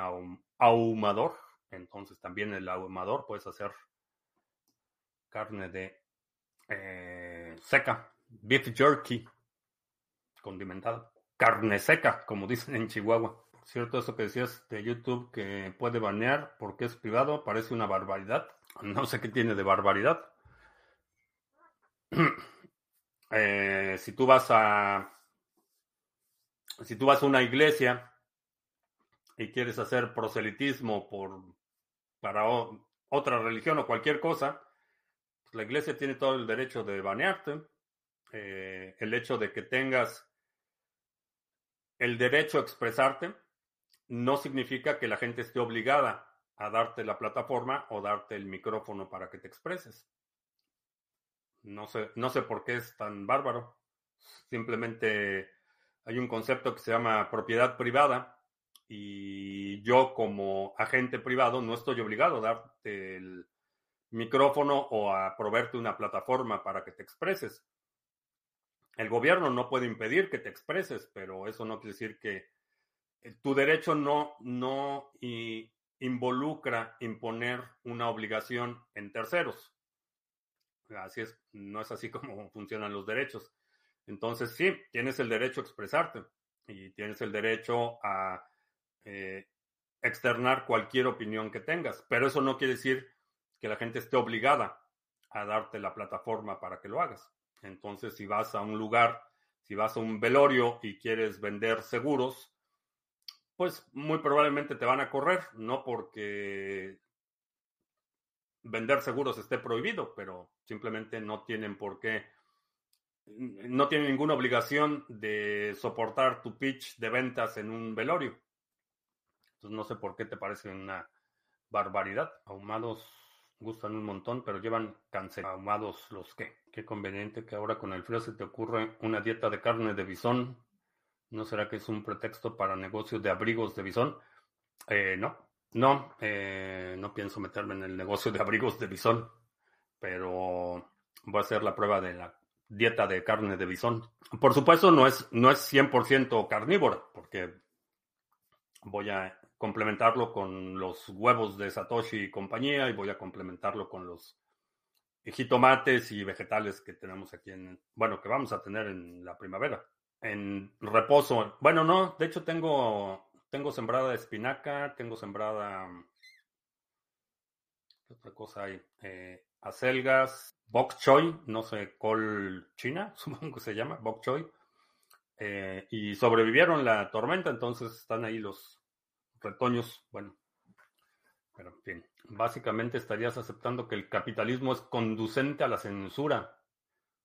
ahumador, entonces también el ahumador puedes hacer carne de eh, seca, beef jerky condimentada, carne seca, como dicen en Chihuahua. Cierto, eso que decías de YouTube que puede banear porque es privado, parece una barbaridad. No sé qué tiene de barbaridad. Eh, si tú vas a si tú vas a una iglesia y quieres hacer proselitismo por para otra religión o cualquier cosa, pues la iglesia tiene todo el derecho de banearte. Eh, el hecho de que tengas el derecho a expresarte no significa que la gente esté obligada a darte la plataforma o darte el micrófono para que te expreses. No sé, no sé por qué es tan bárbaro. Simplemente hay un concepto que se llama propiedad privada y yo como agente privado no estoy obligado a darte el micrófono o a proveerte una plataforma para que te expreses. El gobierno no puede impedir que te expreses, pero eso no quiere decir que tu derecho no, no involucra imponer una obligación en terceros. Así es, no es así como funcionan los derechos. Entonces, sí, tienes el derecho a expresarte y tienes el derecho a eh, externar cualquier opinión que tengas, pero eso no quiere decir que la gente esté obligada a darte la plataforma para que lo hagas. Entonces, si vas a un lugar, si vas a un velorio y quieres vender seguros, pues muy probablemente te van a correr, no porque vender seguros esté prohibido, pero simplemente no tienen por qué, no tienen ninguna obligación de soportar tu pitch de ventas en un velorio. Entonces no sé por qué te parece una barbaridad. Ahumados gustan un montón, pero llevan cáncer. Ahumados los que. Qué conveniente que ahora con el frío se te ocurre una dieta de carne de bisón. ¿No será que es un pretexto para negocios de abrigos de bisón? Eh, no, no, eh, no pienso meterme en el negocio de abrigos de bisón, pero voy a hacer la prueba de la dieta de carne de bisón. Por supuesto, no es, no es 100% carnívora, porque voy a complementarlo con los huevos de Satoshi y compañía y voy a complementarlo con los jitomates y vegetales que tenemos aquí en, bueno, que vamos a tener en la primavera. En reposo, bueno, no, de hecho tengo tengo sembrada espinaca, tengo sembrada. ¿Qué otra cosa hay? Eh, acelgas, bok choy, no sé, col china, supongo que se llama, bok choy. Eh, y sobrevivieron la tormenta, entonces están ahí los retoños. Bueno, pero en fin, básicamente estarías aceptando que el capitalismo es conducente a la censura.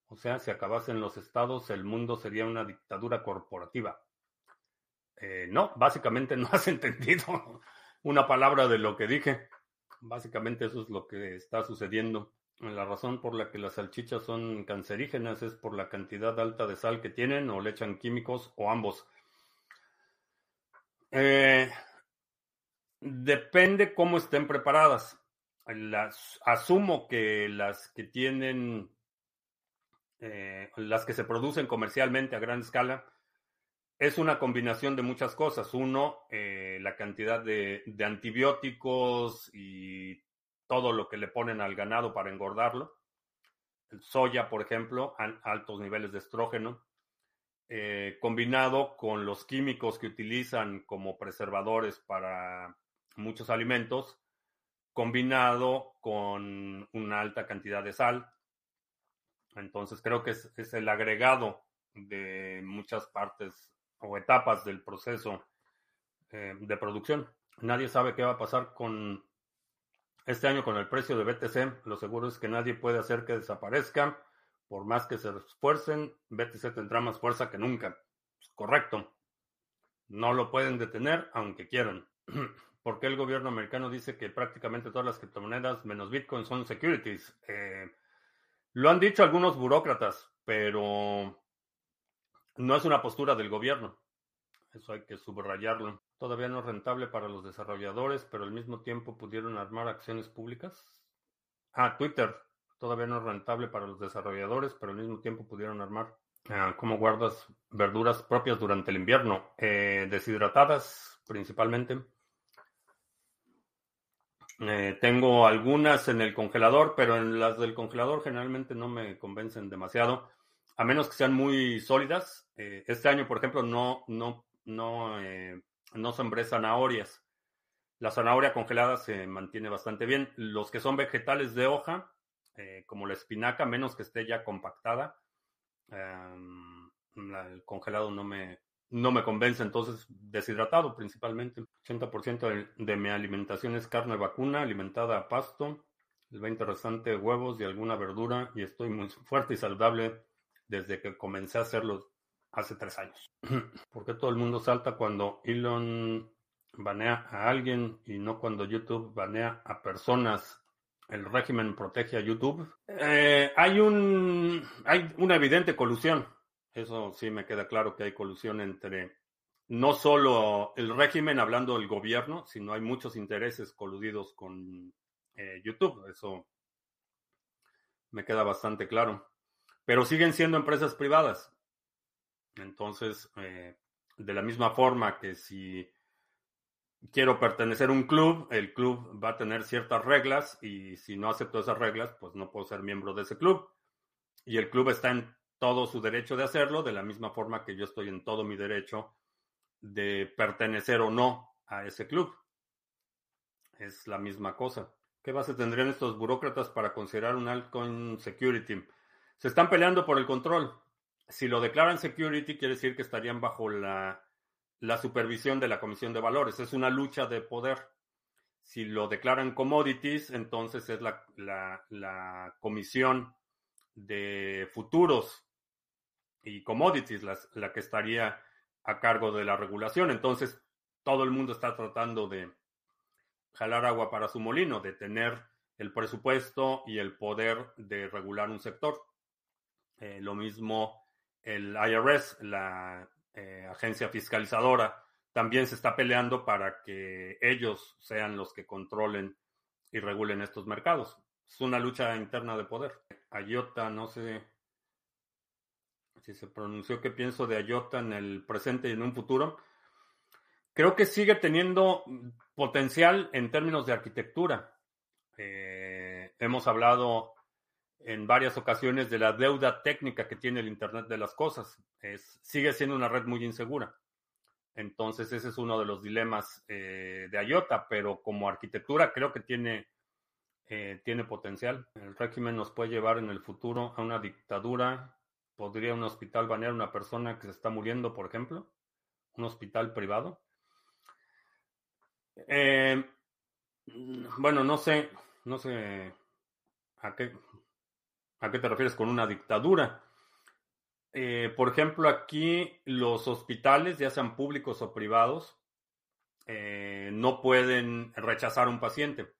O sea, si acabasen los estados, el mundo sería una dictadura corporativa. Eh, no, básicamente no has entendido una palabra de lo que dije. Básicamente eso es lo que está sucediendo. La razón por la que las salchichas son cancerígenas es por la cantidad alta de sal que tienen o le echan químicos o ambos. Eh, depende cómo estén preparadas. Las, asumo que las que tienen, eh, las que se producen comercialmente a gran escala, es una combinación de muchas cosas. Uno, eh, la cantidad de, antibióticos y todo lo que le ponen al ganado para engordarlo. El soya, por ejemplo, altos niveles de estrógeno, eh, combinado con los químicos que utilizan como preservadores para muchos alimentos, combinado con una alta cantidad de sal. Entonces creo que es el agregado de muchas partes o etapas del proceso eh, de producción. Nadie sabe qué va a pasar con este año con el precio de BTC. Lo seguro es que nadie puede hacer que desaparezca. Por más que se esfuercen, BTC tendrá más fuerza que nunca. Correcto. No lo pueden detener aunque quieran. ¿Por qué el gobierno americano dice que prácticamente todas las criptomonedas menos Bitcoin son securities? Eh, lo han dicho algunos burócratas, pero no es una postura del gobierno. Eso hay que subrayarlo. Todavía no es rentable para los desarrolladores, pero al mismo tiempo pudieron armar acciones públicas. Ah, Twitter. Todavía no es rentable para los desarrolladores, pero al mismo tiempo pudieron armar. Ah, ¿Cómo guardas verduras propias durante el invierno? Eh, deshidratadas principalmente. Eh, tengo algunas en el congelador, pero en las del congelador generalmente no me convencen demasiado, a menos que sean muy sólidas. Eh, este año, por ejemplo, no, no, no, eh, no sembré zanahorias. La zanahoria congelada se mantiene bastante bien. Los que son vegetales de hoja, como la espinaca, menos que esté ya compactada, em, el congelado no me, no me convence, entonces deshidratado principalmente. 80% de, mi alimentación es carne vacuna alimentada a pasto, el 20% restante huevos y alguna verdura y estoy muy fuerte y saludable desde que comencé a hacerlo hace tres años. ¿Por qué todo el mundo salta cuando Elon banea a alguien y no cuando YouTube banea a personas? El régimen protege a YouTube. Eh, hay un hay una evidente colusión eso sí me queda claro que hay colusión entre no solo el régimen hablando del gobierno, sino hay muchos intereses coludidos con eh, YouTube. Eso me queda bastante claro. Pero siguen siendo empresas privadas. Entonces, eh, de la misma forma que si quiero pertenecer a un club, el club va a tener ciertas reglas y si no acepto esas reglas, pues no puedo ser miembro de ese club. Y el club está en todo su derecho de hacerlo, de la misma forma que yo estoy en todo mi derecho de pertenecer o no a ese club. Es la misma cosa. ¿Qué base tendrían estos burócratas para considerar un altcoin security? Se están peleando por el control. Si lo declaran security, quiere decir que estarían bajo la, la supervisión de la Comisión de Valores. Es una lucha de poder. Si lo declaran commodities, entonces es la, la, la Comisión de Futuros y commodities la que estaría a cargo de la regulación. Entonces, todo el mundo está tratando de jalar agua para su molino, de tener el presupuesto y el poder de regular un sector. Eh, lo mismo el IRS, la eh, agencia fiscalizadora, también se está peleando para que ellos sean los que controlen y regulen estos mercados. Es una lucha interna de poder. IOTA, no sé si se pronunció qué pienso de IOTA en el presente y en un futuro. Creo que sigue teniendo potencial en términos de arquitectura. Eh, hemos hablado en varias ocasiones de la deuda técnica que tiene el Internet de las Cosas. Es, sigue siendo una red muy insegura. Entonces ese es uno de los dilemas eh, de IOTA, pero como arquitectura creo que tiene, eh, tiene potencial. El régimen nos puede llevar en el futuro a una dictadura ¿Podría un hospital banear a una persona que se está muriendo, por ejemplo? ¿Un hospital privado? Eh, bueno, no sé, no sé a qué, a qué te refieres con una dictadura. Eh, por ejemplo, aquí los hospitales, ya sean públicos o privados, eh, no pueden rechazar a un paciente.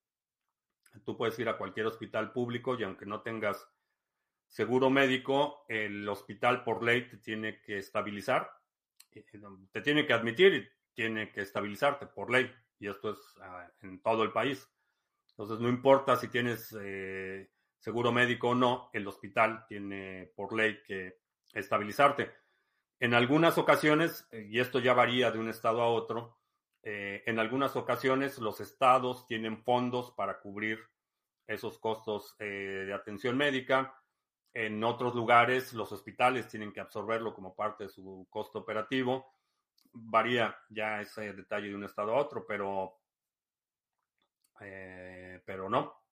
Tú puedes ir a cualquier hospital público y aunque no tengas seguro médico, el hospital por ley te tiene que estabilizar, eh, te tiene que admitir y tiene que estabilizarte por ley. Y esto es ah, en todo el país. Entonces, no importa si tienes seguro médico o no, el hospital tiene por ley que estabilizarte. En algunas ocasiones, eh, y esto ya varía de un estado a otro, en algunas ocasiones los estados tienen fondos para cubrir esos costos de atención médica. En otros lugares, los hospitales tienen que absorberlo como parte de su costo operativo. Varía ya ese detalle de un estado a otro, pero, eh, pero no.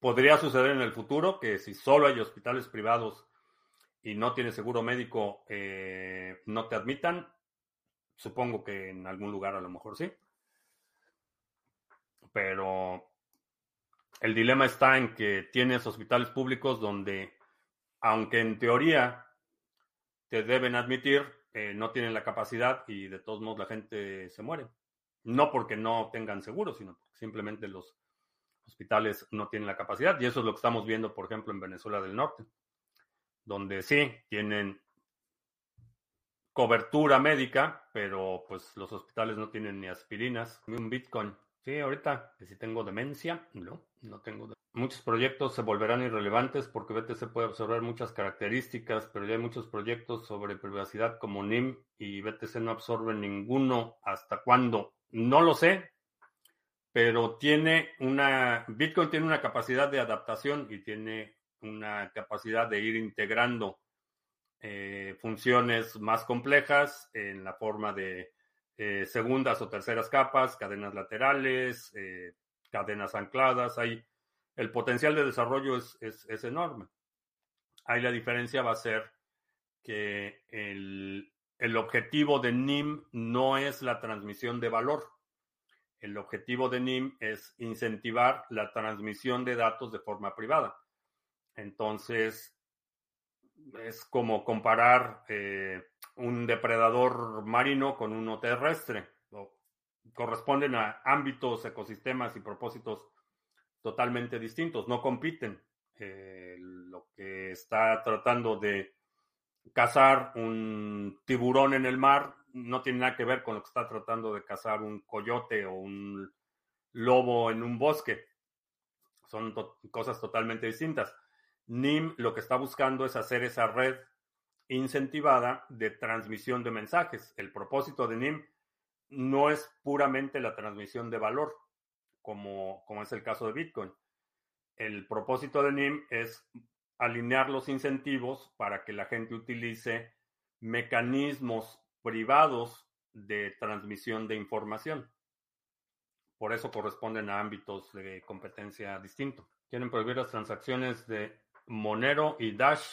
Podría suceder en el futuro que si solo hay hospitales privados y no tienes seguro médico, eh, no te admitan. Supongo que en algún lugar a lo mejor sí. Pero el dilema está en que tienes hospitales públicos donde, aunque en teoría te deben admitir, eh, no tienen la capacidad y de todos modos la gente se muere. No porque no tengan seguro, sino porque simplemente los hospitales no tienen la capacidad y eso es lo que estamos viendo, por ejemplo, en Venezuela del Norte, donde sí tienen cobertura médica, pero pues los hospitales no tienen ni aspirinas, ni un Bitcoin. Sí, ahorita que si tengo demencia, no, no tengo. De muchos proyectos se volverán irrelevantes porque BTC puede absorber muchas características, pero ya hay muchos proyectos sobre privacidad como NIM y BTC no absorbe ninguno. ¿Hasta cuándo? No lo sé, pero tiene una, Bitcoin tiene una capacidad de adaptación y tiene una capacidad de ir integrando eh, funciones más complejas en la forma de eh, segundas o terceras capas, cadenas laterales, eh, cadenas ancladas. Hay, el potencial de desarrollo es, es, enorme. Ahí la diferencia va a ser que el, el objetivo de NIM no es la transmisión de valor. El objetivo de NIM es incentivar la transmisión de datos de forma privada. Entonces, es como comparar eh, un depredador marino con uno terrestre. corresponden a ámbitos, ecosistemas y propósitos totalmente distintos, no compiten. Eh, lo que está tratando de cazar un tiburón en el mar no tiene nada que ver con lo que está tratando de cazar un coyote o un lobo en un bosque. Son cosas totalmente distintas. NIM lo que está buscando es hacer esa red incentivada de transmisión de mensajes. El propósito de NIM no es puramente la transmisión de valor, como, como es el caso de Bitcoin. El propósito de NIM es alinear los incentivos para que la gente utilice mecanismos privados de transmisión de información. Por eso corresponden a ámbitos de competencia distintos. Quieren prohibir las transacciones de Monero y Dash,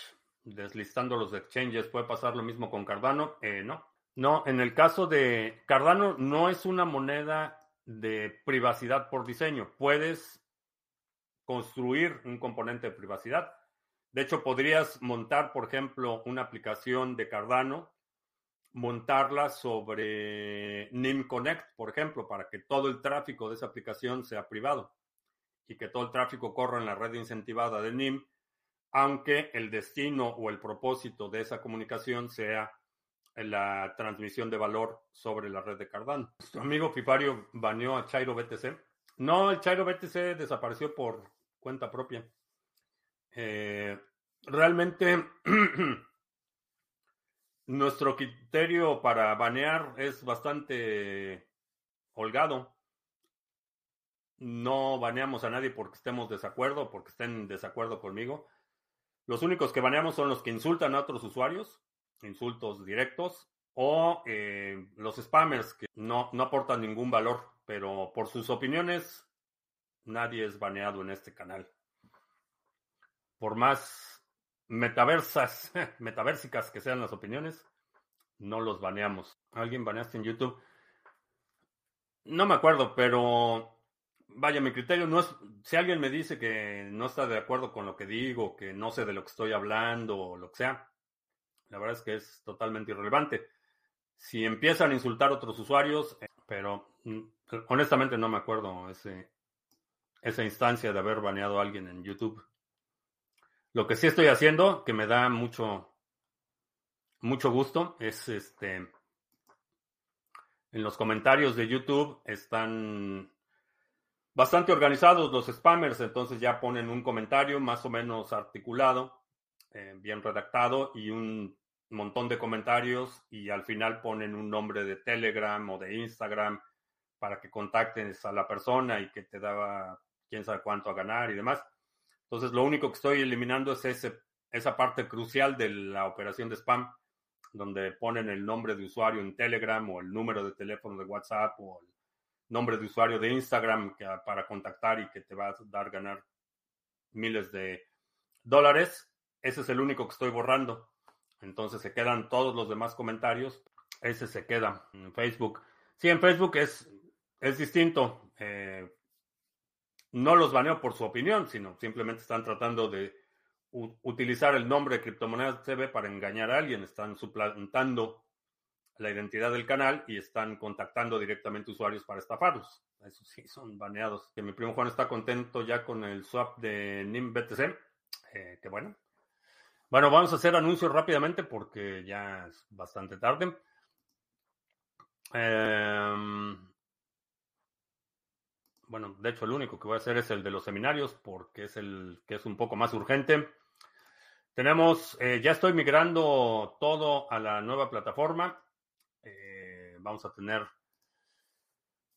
deslistando los exchanges. ¿Puede pasar lo mismo con Cardano? Eh, no. No, en el caso de Cardano no es una moneda de privacidad por diseño. Puedes construir un componente de privacidad. De hecho, podrías montar, por ejemplo, una aplicación de Cardano, montarla sobre NIM Connect, por ejemplo, para que todo el tráfico de esa aplicación sea privado y que todo el tráfico corra en la red incentivada de NIM aunque el destino o el propósito de esa comunicación sea la transmisión de valor sobre la red de Cardano. ¿Tu amigo Pipario baneó a Chairo BTC? No, el Chairo BTC desapareció por cuenta propia. Eh, realmente nuestro criterio para banear es bastante holgado. No baneamos a nadie porque estemos desacuerdo, porque estén en desacuerdo conmigo. Los únicos que baneamos son los que insultan a otros usuarios, insultos directos, o eh, los spammers que no, no aportan ningún valor, pero por sus opiniones nadie es baneado en este canal. Por más metaversas, metaversicas que sean las opiniones, no los baneamos. ¿Alguien baneaste en YouTube? No me acuerdo, pero vaya, mi criterio no es, si alguien me dice que no está de acuerdo con lo que digo, que no sé de lo que estoy hablando o lo que sea, la verdad es que es totalmente irrelevante. Si empiezan a insultar a otros usuarios, eh, pero mm, honestamente no me acuerdo ese, esa instancia de haber baneado a alguien en YouTube. Lo que sí estoy haciendo, que me da mucho, mucho gusto, es este, en los comentarios de YouTube están bastante organizados los spammers, entonces ya ponen un comentario más o menos articulado, eh, bien redactado y un montón de comentarios y al final ponen un nombre de Telegram o de Instagram para que contactes a la persona y que te daba quién sabe cuánto a ganar y demás. Entonces lo único que estoy eliminando es ese, esa parte crucial de la operación de spam, donde ponen el nombre de usuario en Telegram o el número de teléfono de WhatsApp o el nombre de usuario de Instagram que, para contactar y que te va a dar ganar miles de dólares. Ese es el único que estoy borrando. Entonces se quedan todos los demás comentarios. Ese se queda en Facebook. Sí, en Facebook es, es distinto. Eh, no los baneo por su opinión, sino simplemente están tratando de utilizar el nombre de criptomonedas CB para engañar a alguien. Están suplantando la identidad del canal y están contactando directamente usuarios para estafarlos. Eso sí, son baneados. Que mi primo Juan está contento ya con el swap de NIM BTC. Eh, que bueno. Bueno, vamos a hacer anuncios rápidamente porque ya es bastante tarde. Em, bueno, de hecho el único que voy a hacer es el de los seminarios porque es el que es un poco más urgente. Tenemos, eh, ya estoy migrando todo a la nueva plataforma. Eh, vamos a tener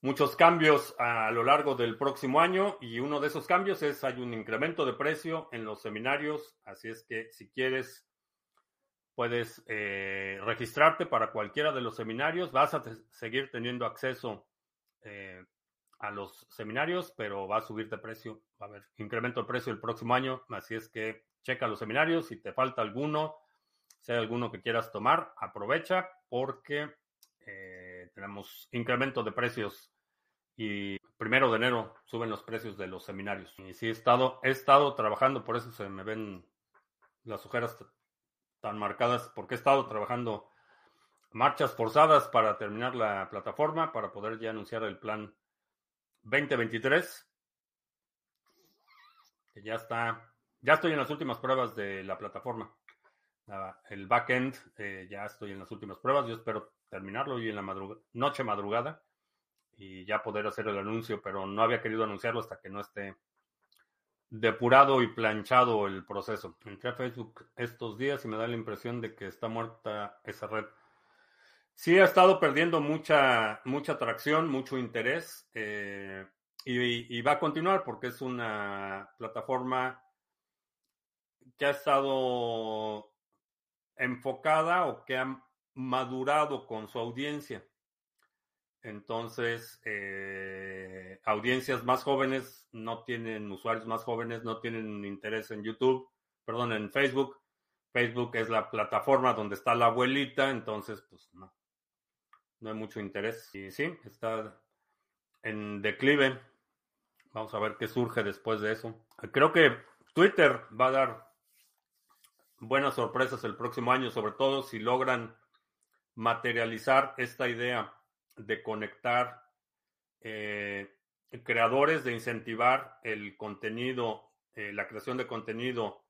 muchos cambios a lo largo del próximo año y uno de esos cambios es hay un incremento de precio en los seminarios, así es que si quieres puedes eh, registrarte para cualquiera de los seminarios, vas a seguir teniendo acceso eh, a los seminarios, pero va a subir de precio, va a haber incremento de precio el próximo año, así es que checa los seminarios, si te falta alguno, si alguno que quieras tomar, aprovecha porque eh, tenemos incremento de precios y primero de enero suben los precios de los seminarios. Y sí, he estado, he estado trabajando, por eso se me ven las ojeras tan marcadas, porque he estado trabajando marchas forzadas para terminar la plataforma, para poder ya anunciar el plan 2023, que ya está, ya estoy en las últimas pruebas de la plataforma. El backend, eh, ya estoy en las últimas pruebas, yo espero terminarlo hoy en la noche madrugada y ya poder hacer el anuncio, pero no había querido anunciarlo hasta que no esté depurado y planchado el proceso. Entré a Facebook estos días y me da la impresión de que está muerta esa red. Sí, ha estado perdiendo mucha, mucha atracción, mucho interés eh, y, y, va a continuar porque es una plataforma que ha estado enfocada o que ha madurado con su audiencia. Entonces, eh, audiencias más jóvenes no tienen, usuarios más jóvenes no tienen interés en YouTube, perdón, en Facebook. Facebook es la plataforma donde está la abuelita, entonces, pues no, no hay mucho interés. Y sí, está en declive. Vamos a ver qué surge después de eso. Creo que Twitter va a dar buenas sorpresas el próximo año, sobre todo si logran materializar esta idea de conectar eh, creadores, de incentivar el contenido, eh, la creación de contenido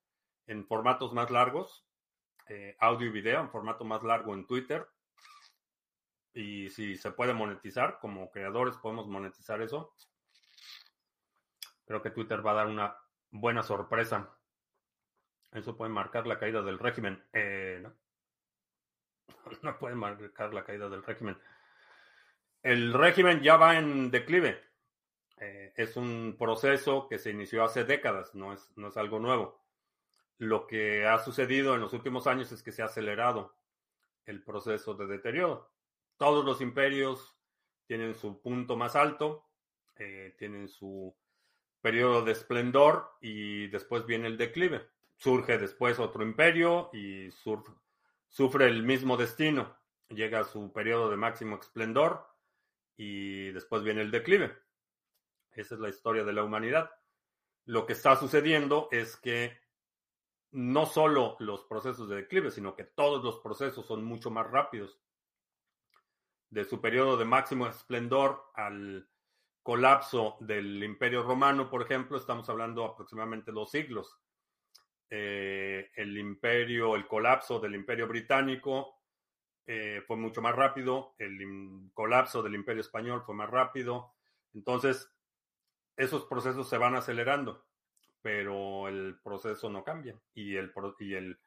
en formatos más largos, eh, audio y video en formato más largo en Twitter. Y si se puede monetizar, como creadores podemos monetizar eso. Creo que Twitter va a dar una buena sorpresa. Eso puede marcar la caída del régimen. no. no puede marcar la caída del régimen el régimen ya va en declive. Eh, es un proceso que se inició hace décadas, no es, no es algo nuevo. Lo que ha sucedido en los últimos años es que se ha acelerado el proceso de deterioro. Todos los imperios tienen su punto más alto, eh, tienen su periodo de esplendor y después viene el declive. Surge después otro imperio y sufre el mismo destino. Llega a su periodo de máximo esplendor y después viene el declive. Esa es la historia de la humanidad. Lo que está sucediendo es que no solo los procesos de declive, sino que todos los procesos son mucho más rápidos. De su periodo de máximo esplendor al colapso del Imperio Romano, por ejemplo, estamos hablando aproximadamente dos siglos. Eh, el imperio, el colapso del Imperio Británico eh, fue mucho más rápido, el colapso del imperio español fue más rápido, entonces esos procesos se van acelerando, pero el proceso no cambia y el, y el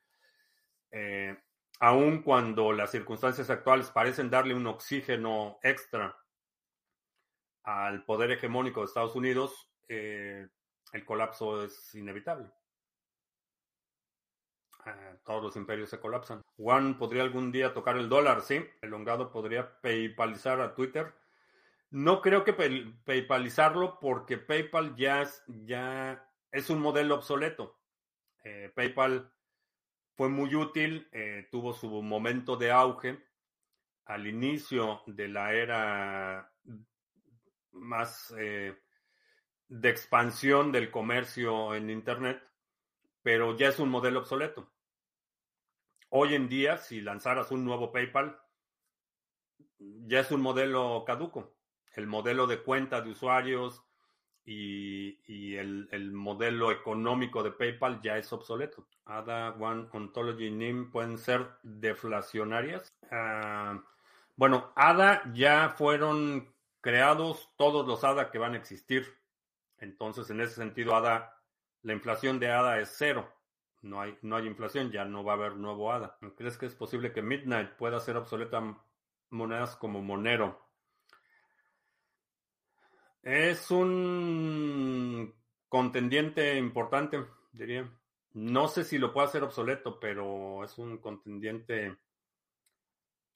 eh, aun cuando las circunstancias actuales parecen darle un oxígeno extra al poder hegemónico de Estados Unidos, eh, el colapso es inevitable. Eh, todos los imperios se colapsan. Juan podría algún día tocar el dólar, sí. El hongado podría paypalizar a Twitter. No creo que paypalizarlo porque PayPal ya es, ya es un modelo obsoleto. Eh, PayPal fue muy útil, eh, tuvo su momento de auge al inicio de la era más de expansión del comercio en Internet, pero ya es un modelo obsoleto. Hoy en día, si lanzaras un nuevo PayPal, ya es un modelo caduco. el modelo de cuenta de usuarios y, el, modelo económico de PayPal ya es obsoleto. ADA, One, Ontology, NIM pueden ser deflacionarias. Ah, bueno, ADA ya fueron creados todos los ADA que van a existir. Entonces, en ese sentido, ADA, la inflación de ADA es cero. No hay, no hay inflación, ya no va a haber nuevo ADA. ¿Crees que es posible que Midnight pueda ser obsoleta monedas como Monero? Es un contendiente importante, diría. No sé si lo puede hacer obsoleto, pero es un contendiente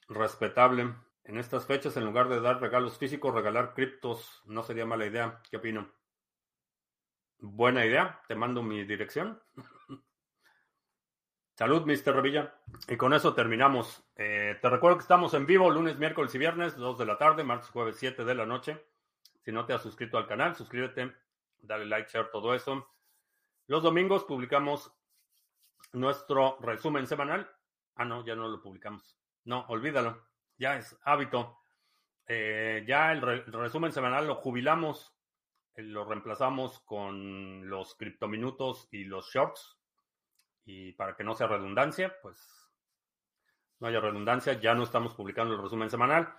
respetable. En estas fechas, en lugar de dar regalos físicos, regalar criptos no sería mala idea. ¿Qué opino? Buena idea. Te mando mi dirección. Salud, Mr. Revilla. Y con eso terminamos. Eh, te recuerdo que estamos en vivo lunes, miércoles y viernes, 2 de la tarde, martes, jueves, 7 de la noche. Si no te has suscrito al canal, suscríbete, dale like, share, todo eso. Los domingos publicamos nuestro resumen semanal. Ah, no, ya no lo publicamos. No, olvídalo. Ya es hábito. Eh, ya el, resumen semanal lo jubilamos. Eh, lo reemplazamos con los criptominutos y los shorts. Y para que no sea redundancia, pues no haya redundancia, ya no estamos publicando el resumen semanal.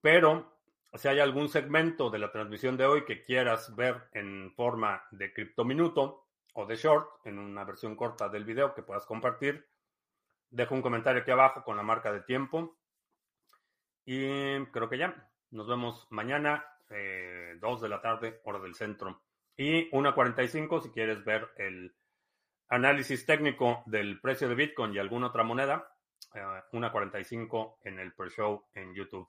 Pero si hay algún segmento de la transmisión de hoy que quieras ver en forma de criptominuto o de short, en una versión corta del video que puedas compartir, deja un comentario aquí abajo con la marca de tiempo. Y creo que ya. Nos vemos mañana, eh, 2 de la tarde, hora del centro. Y 1.45 si quieres ver el análisis técnico del precio de Bitcoin y alguna otra moneda. Eh, 1.45 en el pre-show en YouTube.